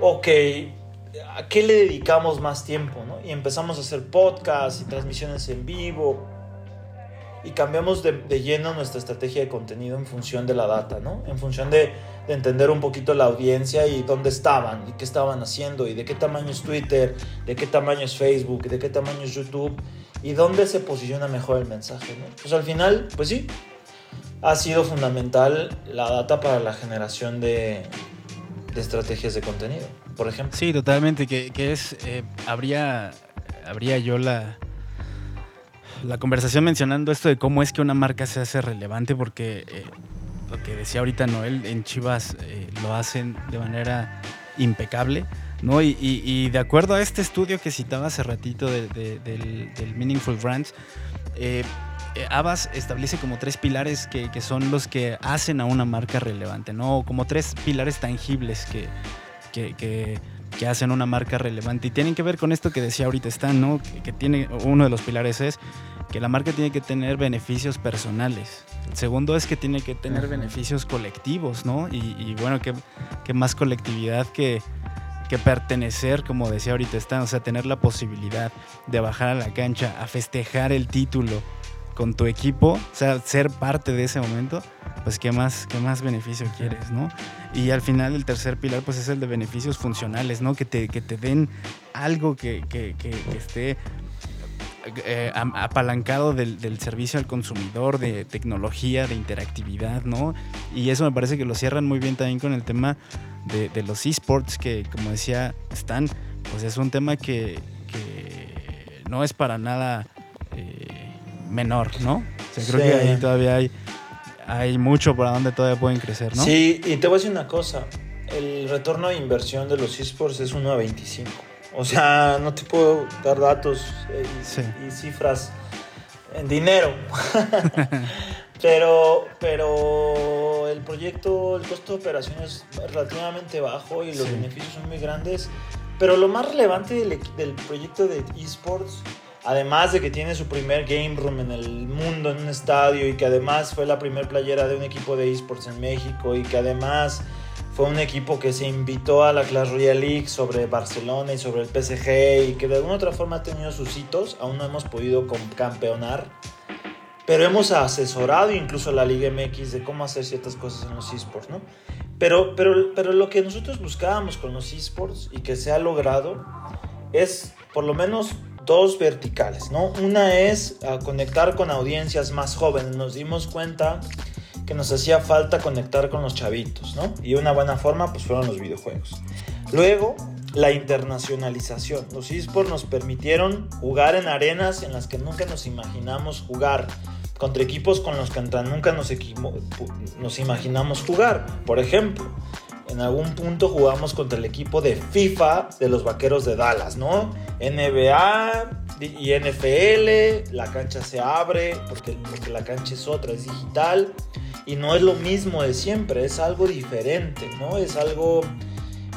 ok, ¿a qué le dedicamos más tiempo? Y empezamos a hacer podcasts y transmisiones en vivo. Y cambiamos de, de lleno nuestra estrategia de contenido en función de la data, ¿no? En función de de entender un poquito la audiencia y dónde estaban y qué estaban haciendo y de qué tamaño es Twitter, de qué tamaño es Facebook, de qué tamaño es YouTube y dónde se posiciona mejor el mensaje. Pues al final, pues sí, ha sido fundamental la data para la generación de, de estrategias de contenido, por ejemplo. Sí, totalmente, que, es, eh, habría, habría yo la la conversación mencionando esto de cómo es que una marca se hace relevante, porque eh, lo que decía ahorita Noel, en Chivas eh, lo hacen de manera impecable. ¿no? Y, de acuerdo a este estudio que citaba hace ratito del, Meaningful Brands, eh, Abbas establece como tres pilares que, son los que hacen a una marca relevante, ¿no? Como tres pilares tangibles que, que, que hacen una marca relevante. Y tienen que ver con esto que decía ahorita Stan, ¿no? Que, tiene, uno de los pilares es que la marca tiene que tener beneficios personales. El segundo es que tiene que tener beneficios colectivos, ¿no? Y, bueno, que, más colectividad que, que pertenecer, como decía ahorita Stan, o sea, tener la posibilidad de bajar a la cancha, a festejar el título con tu equipo, o sea, ser parte de ese momento, pues qué más, qué más beneficio quieres, ¿no? Y al final el tercer pilar pues es el de beneficios funcionales, ¿no? Que te, que te den algo que, que, que, esté eh, apalancado del, del, servicio al consumidor, de tecnología, de interactividad, ¿no? Y eso me parece que lo cierran muy bien también con el tema de, de los esports, que como decía Stan, pues es un tema que, no es para nada... Eh, menor, ¿no? O sea, creo que ahí todavía hay, hay mucho para donde todavía pueden crecer, ¿no? Sí, y te voy a decir una cosa. El retorno de inversión de los esports es 1 a 25. O sea, no te puedo dar datos eh, y, cifras en dinero. pero, pero el proyecto, el costo de operación es relativamente bajo y los beneficios son muy grandes. Pero lo más relevante del, del proyecto de esports Además de que tiene su primer game room en el mundo, en un estadio, y que además fue la primera playera de un equipo de esports en México, y que además fue un equipo que se invitó a la Clash Royale League sobre Barcelona y sobre el PSG, y que de alguna otra forma ha tenido sus hitos, aún no hemos podido campeonar. Pero hemos asesorado incluso a la Liga MX de cómo hacer ciertas cosas en los esports, ¿no? Pero, pero, pero lo que nosotros buscábamos con los esports y que se ha logrado es por lo menos dos verticales, ¿no? Una es conectar con audiencias más jóvenes. Nos dimos cuenta que nos hacía falta conectar con los chavitos, ¿no? Y una buena forma pues fueron los videojuegos. Luego, la internacionalización. Los esports nos permitieron jugar en arenas en las que nunca nos imaginamos jugar, contra equipos con los que nunca nos, nos imaginamos jugar. Por ejemplo, en algún punto jugamos contra el equipo de FIFA de los Vaqueros de Dallas, ¿no? NBA y NFL, la cancha se abre porque, porque la cancha es otra, es digital y no es lo mismo de siempre, es algo diferente, ¿no? Es algo,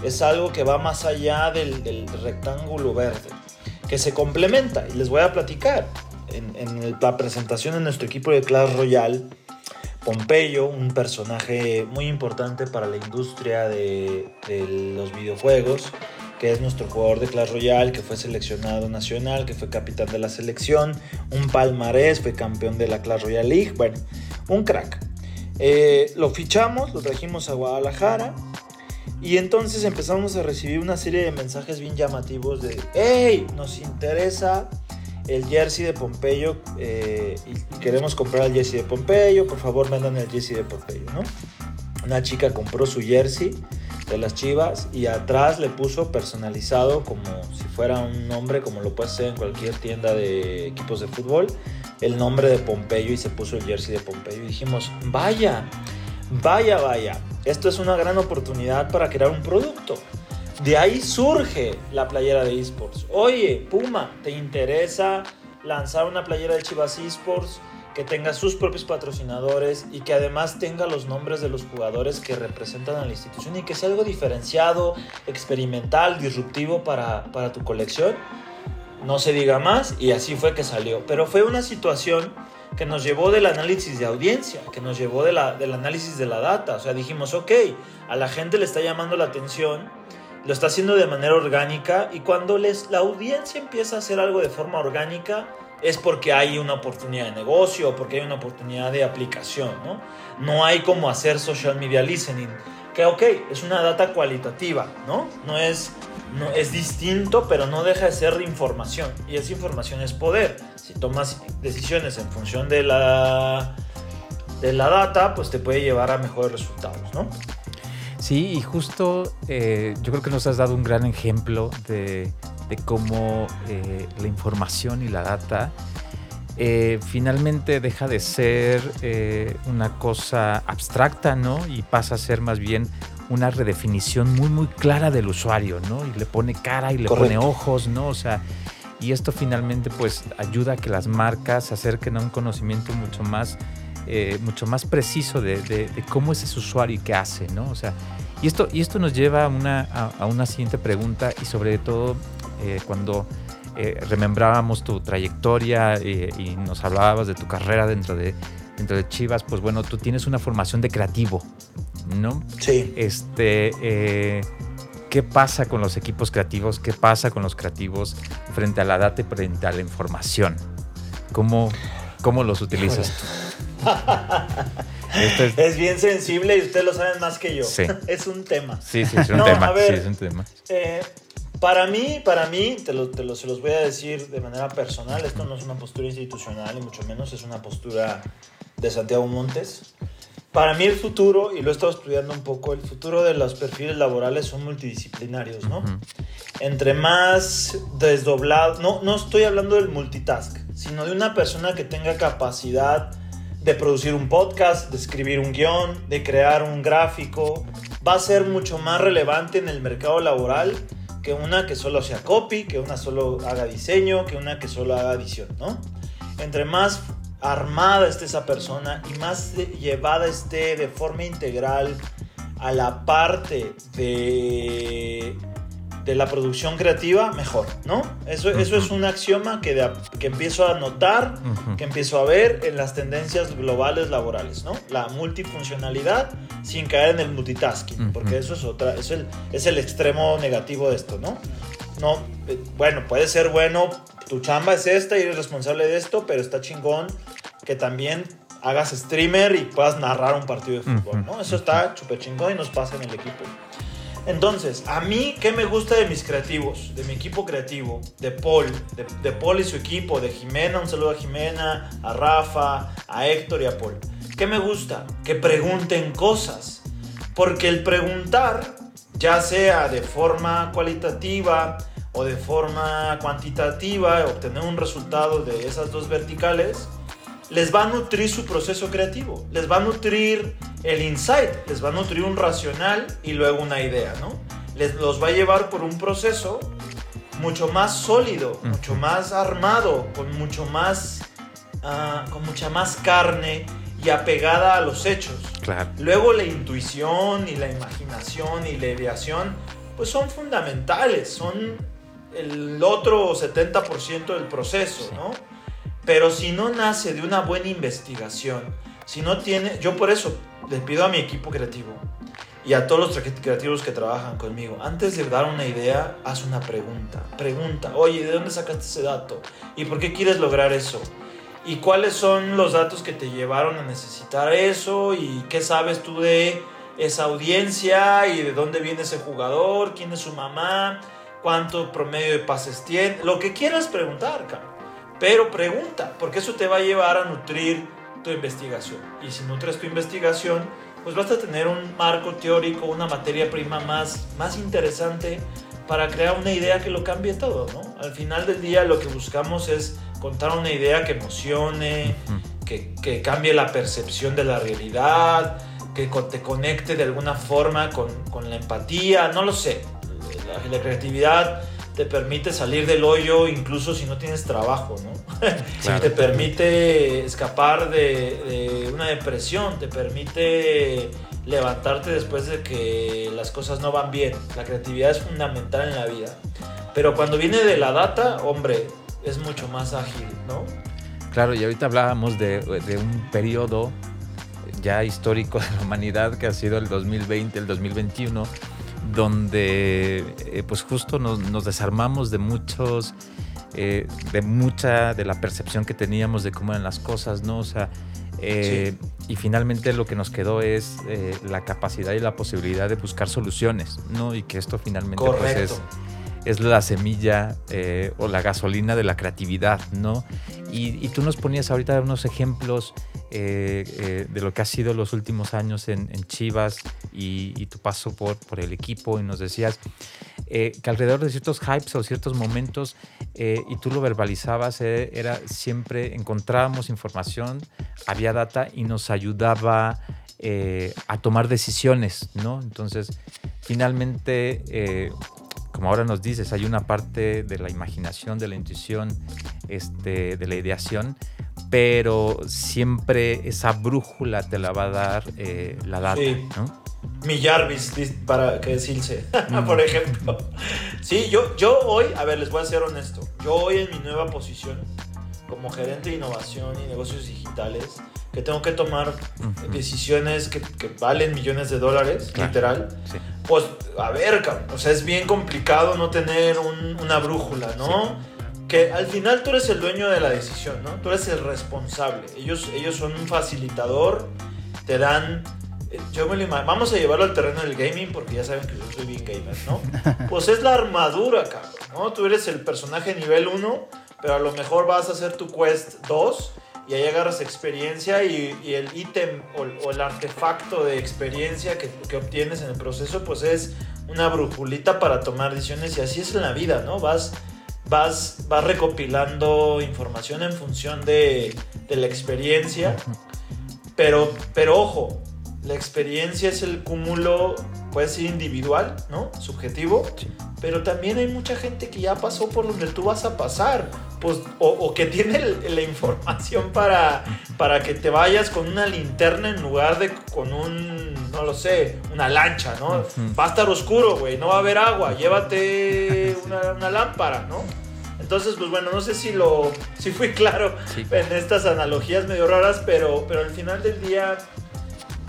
es algo que va más allá del, rectángulo verde, que se complementa y les voy a platicar. En la presentación de nuestro equipo de Clash Royale, Pompeyo, un personaje muy importante para la industria de, los videojuegos, que es nuestro jugador de Clash Royale, que fue seleccionado nacional, que fue capitán de la selección, un palmarés, fue campeón de la Clash Royale League, bueno, un crack. Eh, lo fichamos, lo trajimos a Guadalajara y entonces empezamos a recibir una serie de mensajes bien llamativos de, hey, nos interesa el jersey de Pompeyo eh, queremos comprar el jersey de Pompeyo, por favor vendan el jersey de Pompeyo, ¿no? Una chica compró su jersey de las Chivas y atrás le puso personalizado como si fuera un nombre como lo puede ser en cualquier tienda de equipos de fútbol, el nombre de Pompeyo y se puso el jersey de Pompeyo y dijimos, vaya, vaya, vaya, esto es una gran oportunidad para crear un producto. De ahí surge la playera de esports. Oye, Puma, ¿te interesa lanzar una playera de Chivas esports que tenga sus propios patrocinadores y que además tenga los nombres de los jugadores que representan a la institución y que sea algo diferenciado, experimental, disruptivo para, para tu colección? No se diga más y así fue que salió. Pero fue una situación que nos llevó del análisis de audiencia, que nos llevó de del análisis de la data. O sea, dijimos, ok, a la gente le está llamando la atención lo está haciendo de manera orgánica y cuando les, la audiencia empieza a hacer algo de forma orgánica es porque hay una oportunidad de negocio porque hay una oportunidad de aplicación, ¿no? No hay como hacer social media listening, que ok, es una data cualitativa, ¿no? No es, no, es distinto, pero no deja de ser información y esa información es poder. Si tomas decisiones en función de la, de la data, pues te puede llevar a mejores resultados, ¿no? Sí, y justo eh, yo creo que nos has dado un gran ejemplo de, cómo eh, la información y la data eh, finalmente deja de ser eh, una cosa abstracta, ¿no? Y pasa a ser más bien una redefinición muy, muy clara del usuario, ¿no? Y le pone cara y le pone ojos, ¿no? O sea, y esto finalmente pues ayuda a que las marcas se acerquen a un conocimiento mucho más, eh, mucho más preciso de, cómo es ese usuario y qué hace, ¿no? O sea, y esto, y esto nos lleva a una, a, una siguiente pregunta y sobre todo cuando eh, remembrábamos tu trayectoria eh, y nos hablabas de tu carrera dentro de, dentro de Chivas, pues bueno, tú tienes una formación de creativo, ¿no? Sí. Este, eh, ¿Qué pasa con los equipos creativos? ¿Qué pasa con los creativos frente a la data y frente a la información? ¿Cómo, cómo los utilizas tú? es... bien sensible y ustedes lo saben más que yo. Sí. es un tema. Sí, sí, es un tema. sí, es un tema. Para mí, para mí, te, lo, te lo, se los voy a decir de manera personal, esto no es una postura institucional y mucho menos es una postura de Santiago Montes. Para mí el futuro, y lo he estado estudiando un poco, el futuro de los perfiles laborales son multidisciplinarios, ¿no? Entre más desdoblado, no, no estoy hablando del multitask, sino de una persona que tenga capacidad de producir un podcast, de escribir un guion, de crear un gráfico, va a ser mucho más relevante en el mercado laboral que una que solo sea copy, que una solo haga diseño, que una que solo haga edición, ¿no? Entre más armada esté esa persona y más llevada esté de forma integral a la parte de de la producción creativa, mejor, ¿no? Eso, eso es un axioma que, que empiezo a notar, que empiezo a ver en las tendencias globales laborales, ¿no? La multifuncionalidad sin caer en el multitasking, porque eso es otra, es el, es el extremo negativo de esto, ¿no? No, eh, bueno, puede ser bueno, tu chamba es esta y eres responsable de esto, pero está chingón que también hagas streamer y puedas narrar un partido de fútbol, ¿no? Eso está chupe chingón y nos pasa en el equipo. Entonces, a mí, ¿qué me gusta de mis creativos? De mi equipo creativo, de Paul, de, Paul y su equipo, de Jimena, un saludo a Jimena, a Rafa, a Héctor y a Paul. ¿Qué me gusta? Que pregunten cosas. Porque el preguntar, ya sea de forma cualitativa o de forma cuantitativa, obtener un resultado de esas dos verticales, les va a nutrir su proceso creativo, les va a nutrir el insight, les va a nutrir un racional y luego una idea, ¿no? Les los va a llevar por un proceso mucho más sólido, mucho más armado, con mucho más, ah, con mucha más carne y apegada a los hechos. Claro. Luego la intuición y la imaginación y la ideación, pues son fundamentales, son el otro 70% del proceso, ¿no? Pero si no nace de una buena investigación, si no tiene, yo por eso les pido a mi equipo creativo y a todos los creativos que trabajan conmigo, antes de dar una idea, haz una pregunta. Pregunta, oye, ¿de dónde sacaste ese dato? ¿Y por qué quieres lograr eso? ¿Y cuáles son los datos que te llevaron a necesitar eso? ¿Y qué sabes tú de esa audiencia? ¿Y de dónde viene ese jugador? ¿Quién es su mamá? ¿Cuánto promedio de pases tiene? Lo que quieras preguntar. Pero pregunta, porque eso te va a llevar a nutrir tu investigación. Y si nutres tu investigación, pues vas a tener un marco teórico, una materia prima más, más interesante para crear una idea que lo cambie todo, ¿no? Al final del día lo que buscamos es contar una idea que emocione, que, que cambie la percepción de la realidad, que te conecte de alguna forma con, con la empatía, no lo sé. La, la creatividad te permite salir del hoyo incluso si no tienes trabajo, ¿no? te permite escapar de, una depresión, te permite levantarte después de que las cosas no van bien. La creatividad es fundamental en la vida. Pero cuando viene de la data, hombre, es mucho más ágil, ¿no? Claro, y ahorita hablábamos de, de un periodo ya histórico de la humanidad que ha sido el 2020, el 2021 donde eh, pues justo nos, desarmamos de muchos, eh, de mucha de la percepción que teníamos de cómo eran las cosas, ¿no? O sea, eh, y finalmente lo que nos quedó es la capacidad y la posibilidad de buscar soluciones, ¿no? Y que esto finalmente pues, es, es la semilla o la gasolina de la creatividad, ¿no? Y, tú nos ponías ahorita unos ejemplos de lo que ha sido los últimos años en, Chivas y, tu paso por, por el equipo y nos decías, eh, que alrededor de ciertos hypes o ciertos momentos, eh, y tú lo verbalizabas, eh, era siempre encontrábamos información, había data y nos ayudaba a tomar decisiones, ¿no? Entonces, finalmente, como ahora nos dices, hay una parte de la imaginación, de la intuición, este, de la ideación, pero siempre esa brújula te la va a dar la data, ¿no? Mi Jarvis, para que decirse, por ejemplo. Sí, yo, yo hoy, a ver, les voy a ser honesto. Yo hoy en mi nueva posición, como gerente de innovación y negocios digitales, que tengo que tomar decisiones que, valen millones de dólares, literal. Pues, a ver, o sea, es bien complicado no tener una brújula, ¿no? Que al final tú eres el dueño de la decisión, ¿no? Tú eres el responsable. Ellos, ellos son un facilitador, te dan yo me lo Vamos a llevarlo al terreno del gaming porque ya saben que yo soy bien gamer, ¿no? Pues es la armadura, cabrón, ¿no? Tú eres el personaje nivel 1, pero a lo mejor vas a hacer tu quest 2 y ahí agarras experiencia y, el ítem o, el artefacto de experiencia que, que, obtienes en el proceso, pues es una brujulita para tomar decisiones y así es en la vida, ¿no? Vas, vas, vas recopilando información en función de, de la experiencia, pero, pero ojo, la experiencia es el cúmulo, puede ser individual, ¿no? Subjetivo. Pero también hay mucha gente que ya pasó por donde tú vas a pasar. Pues, o, que tiene la información para, para que te vayas con una linterna en lugar de con un, no lo sé, una lancha, ¿no? Va a estar oscuro, güey, no va a haber agua, llévate una, lámpara, ¿no? Entonces, pues bueno, no sé si lo si fui claro en estas analogías medio raras, pero, pero al final del día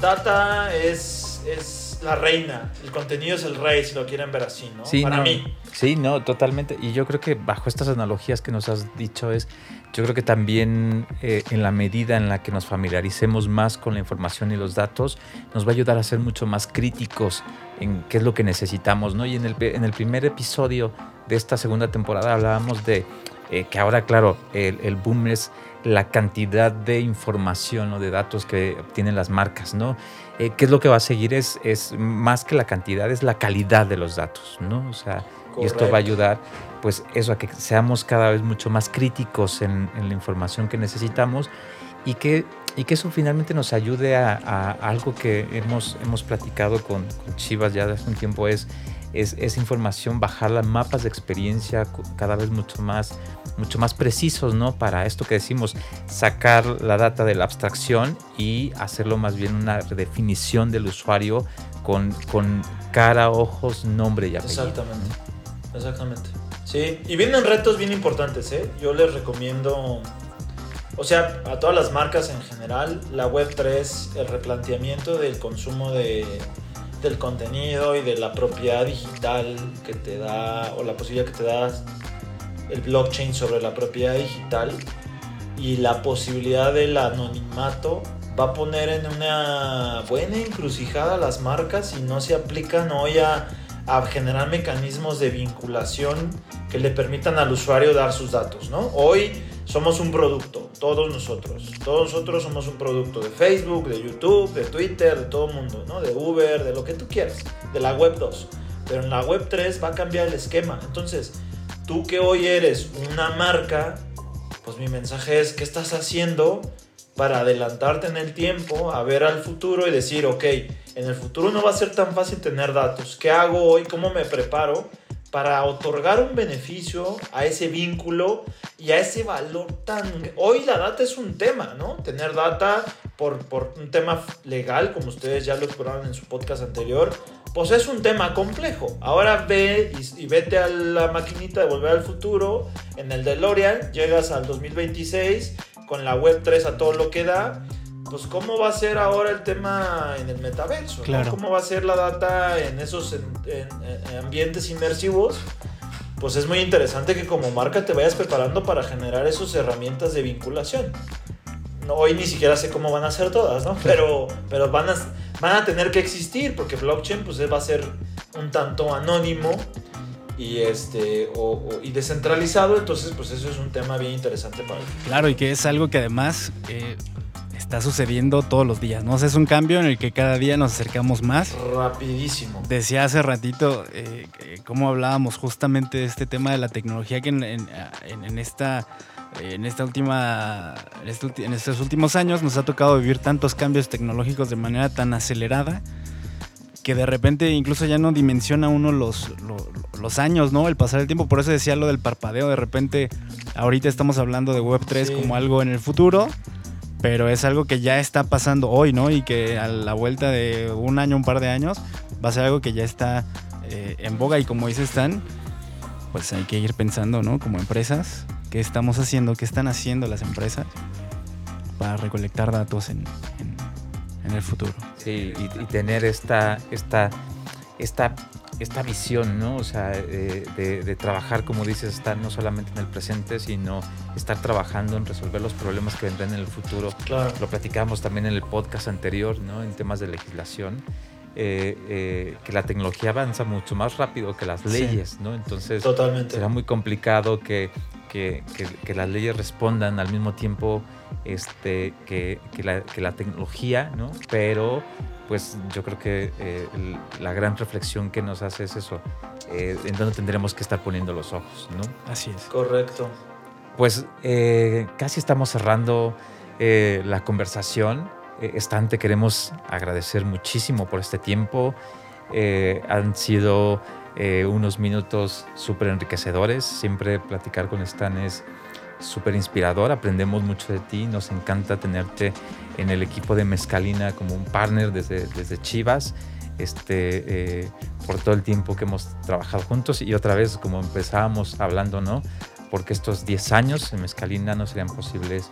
Data es, es la reina, el contenido es el rey, si lo quieren ver así, ¿no? Sí, Para mí. Sí, no, totalmente. Y yo creo que bajo estas analogías que nos has dicho es, yo creo que también eh, en la medida en la que nos familiaricemos más con la información y los datos, nos va a ayudar a ser mucho más críticos en qué es lo que necesitamos, ¿no? Y en el, en el primer episodio de esta segunda temporada hablábamos de eh, que ahora, claro, el, el boom es la cantidad de información o de datos que obtienen las marcas, ¿no? Eh, ¿Qué es lo que va a seguir? Es, es más que la cantidad, es la calidad de los datos, ¿no? O sea, y esto va a ayudar, pues eso, a que seamos cada vez mucho más críticos en, la información que necesitamos y que, y que eso finalmente nos ayude a, algo que hemos, hemos platicado con, con Chivas ya desde un tiempo, es es, esa información, bajarla, mapas de experiencia cada vez mucho más, mucho más precisos, ¿no? Para esto que decimos, sacar la data de la abstracción y hacerlo más bien una definición del usuario con, con cara, ojos, nombre y apellido. Exactamente, exactamente. Sí, y vienen retos bien importantes, ¿eh? Yo les recomiendo, o sea, a todas las marcas en general, la Web3, el replanteamiento del consumo de del contenido y de la propiedad digital que te da, o la posibilidad que te da el blockchain sobre la propiedad digital y la posibilidad del anonimato va a poner en una buena encrucijada las marcas y no se aplican hoy a, a, generar mecanismos de vinculación que le permitan al usuario dar sus datos, ¿no? Hoy somos un producto, todos nosotros. Todos nosotros somos un producto de Facebook, de YouTube, de Twitter, de todo el mundo, ¿no? De Uber, de lo que tú quieras, de la web 2. Pero en la web 3 va a cambiar el esquema. Entonces, tú que hoy eres una marca, pues mi mensaje es, ¿qué estás haciendo para adelantarte en el tiempo, a ver al futuro y decir, ok, en el futuro no va a ser tan fácil tener datos. ¿Qué hago hoy? ¿Cómo me preparo? Para otorgar un beneficio a ese vínculo y a ese valor tan... Hoy la data es un tema, ¿no? Tener data por, por un tema legal, como ustedes ya lo exploraron en su podcast anterior, pues es un tema complejo. Ahora ve y, y vete a la maquinita de Volver al Futuro, en el DeLorean, llegas al 2026 con la web 3 a todo lo que da pues cómo va a ser ahora el tema en el metaverso, cómo va a ser la data en esos ambientes inmersivos. Pues es muy interesante que como marca te vayas preparando para generar esas herramientas de vinculación. No, hoy ni siquiera sé cómo van a ser todas, ¿no? Pero, pero van, a, van a tener que existir porque blockchain pues va a ser un tanto anónimo y este y descentralizado entonces pues eso es un tema bien interesante para claro y que es algo que además eh, está sucediendo todos los días, ¿no? es un cambio en el que cada día nos acercamos más. Rapidísimo. Decía hace ratito eh, cómo hablábamos justamente de este tema de la tecnología que en, esta en esta última este en estos últimos años nos ha tocado vivir tantos cambios tecnológicos de manera tan acelerada que de repente incluso ya no dimensiona uno los, los, años, ¿no? El pasar el tiempo. Por eso decía lo del parpadeo. De repente, ahorita estamos hablando de Web3 como algo en el futuro, pero es algo que ya está pasando hoy, ¿no? Y que a la vuelta de un año, un par de años, va a ser algo que ya está eh, en boga. Y como dice Stan, pues hay que ir pensando, ¿no? Como empresas, ¿qué estamos haciendo? ¿Qué están haciendo las empresas para recolectar datos en en el futuro. Sí, y, tener esta, esta, esta, esta visión, ¿no? O sea, eh, de, trabajar, como dices, estar no solamente en el presente, sino estar trabajando en resolver los problemas que vendrán en el futuro. Claro. Lo platicamos también en el podcast anterior, ¿no? En temas de legislación. Eh, eh, que la tecnología avanza mucho más rápido que las leyes, ¿no? Entonces Totalmente. será muy complicado que, que, que, las leyes respondan al mismo tiempo este, que, la, la, tecnología, ¿no? Pero pues yo creo que eh, la gran reflexión que nos hace es eso, eh, en dónde tendremos que estar poniendo los ojos, ¿no? Así es. Correcto. Pues eh, casi estamos cerrando la conversación. Estante, queremos agradecer muchísimo por este tiempo. han sido unos minutos súper enriquecedores. Siempre platicar con Stan es súper inspirador, aprendemos mucho de ti, nos encanta tenerte en el equipo de Mezcalina como un partner desde, desde Chivas, este, eh, por todo el tiempo que hemos trabajado juntos y otra vez como empezábamos hablando, ¿no? Porque estos 10 años en Mezcalina no serían posibles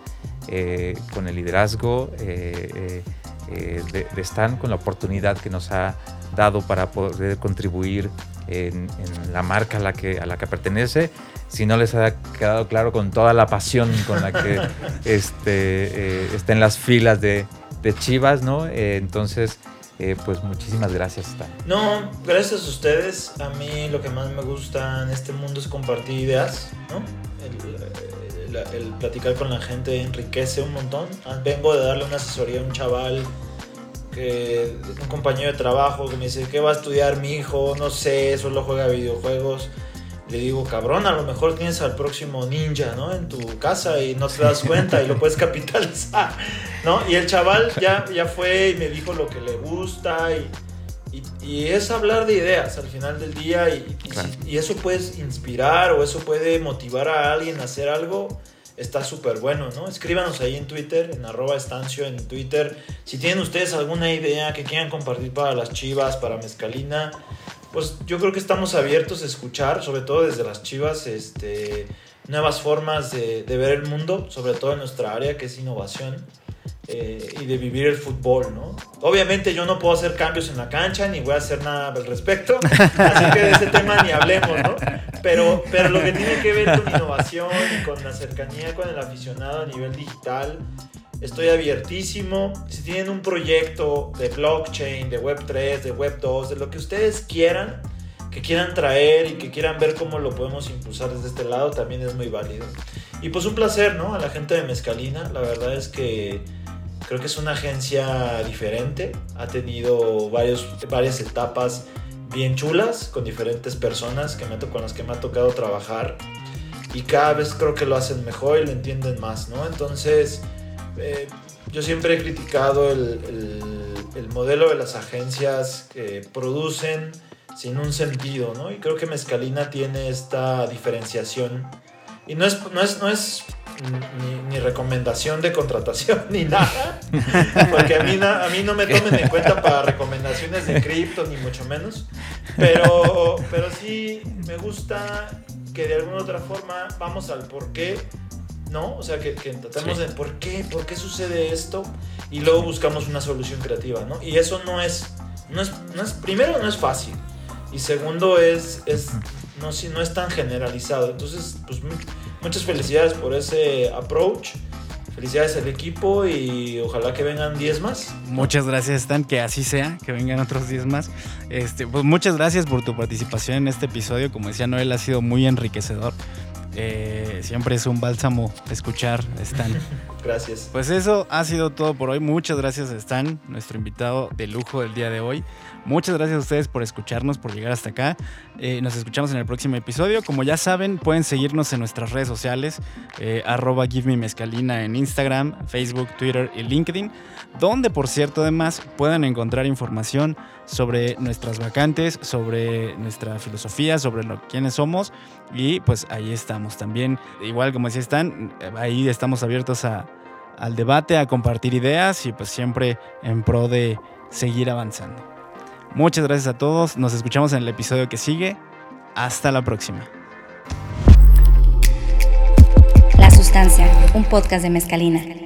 eh, con el liderazgo eh, de, de Stan, con la oportunidad que nos ha dado para poder contribuir en, la marca a la, que, a la que pertenece. Si no les ha quedado claro con toda la pasión con la que este, eh, está en las filas de, de Chivas, ¿no? Eh, entonces, eh, pues muchísimas gracias. Stan. No, gracias a ustedes. A mí lo que más me gusta en este mundo es compartir ideas, ¿no? El, el, el platicar con la gente enriquece un montón. Vengo de darle una asesoría a un chaval un compañero de trabajo que me dice, ¿qué va a estudiar mi hijo? No sé, solo juega videojuegos. Le digo, cabrón, a lo mejor tienes al próximo ninja, ¿no? En tu casa y no te das cuenta y lo puedes capitalizar, ¿no? Y el chaval ya, ya fue y me dijo lo que le gusta y, y, es hablar de ideas al final del día y, y, eso puede inspirar o eso puede motivar a alguien a hacer algo está súper bueno, ¿no? Escríbanos ahí en Twitter, en arroba estancio en Twitter. Si tienen ustedes alguna idea que quieran compartir para las chivas, para Mezcalina, pues yo creo que estamos abiertos a escuchar, sobre todo desde las chivas, este, nuevas formas de, ver el mundo, sobre todo en nuestra área que es innovación. Eh, y de vivir el fútbol, ¿no? Obviamente yo no puedo hacer cambios en la cancha ni voy a hacer nada al respecto, así que de ese tema ni hablemos, ¿no? Pero, pero lo que tiene que ver con innovación y con la cercanía con el aficionado a nivel digital, estoy abiertísimo. Si tienen un proyecto de blockchain, de Web3, de Web2, de lo que ustedes quieran, que quieran traer y que quieran ver cómo lo podemos impulsar desde este lado, también es muy válido. Y pues un placer, ¿no? A la gente de Mezcalina, la verdad es que Creo que es una agencia diferente, ha tenido varios, varias etapas bien chulas con diferentes personas que me, con las que me ha tocado trabajar y cada vez creo que lo hacen mejor y lo entienden más, ¿no? Entonces, eh, yo siempre he criticado el, el, modelo de las agencias que producen sin un sentido, ¿no? Y creo que Mezcalina tiene esta diferenciación. Y no es, no es, no es ni, recomendación de contratación ni nada, porque a mí, a mí no me tomen en cuenta para recomendaciones de cripto, ni mucho menos, pero, pero sí me gusta que de alguna otra forma vamos al por qué, ¿no? O sea, que, que tratemos de por qué, por qué sucede esto y luego buscamos una solución creativa, ¿no? Y eso no es, no es, no es primero no es fácil y segundo es, es no, si no es tan generalizado, entonces pues muchas felicidades por ese approach. Felicidades al equipo y ojalá que vengan 10 más. Muchas gracias, Stan, que así sea, que vengan otros 10 más. Este, pues muchas gracias por tu participación en este episodio. Como decía Noel, ha sido muy enriquecedor. Eh, siempre es un bálsamo escuchar, Stan. Gracias. Pues eso ha sido todo por hoy. Muchas gracias Stan, nuestro invitado de lujo del día de hoy. Muchas gracias a ustedes por escucharnos, por llegar hasta acá. Eh, nos escuchamos en el próximo episodio. Como ya saben, pueden seguirnos en nuestras redes sociales, eh, arroba give me mezcalina en Instagram, Facebook, Twitter y LinkedIn, donde por cierto además puedan encontrar información sobre nuestras vacantes, sobre nuestra filosofía, sobre lo, quiénes somos y pues ahí estamos también. Igual como decía están, ahí estamos abiertos a, al debate, a compartir ideas y pues siempre en pro de seguir avanzando. Muchas gracias a todos. Nos escuchamos en el episodio que sigue. Hasta la próxima. La Sustancia, un podcast de Mezcalina.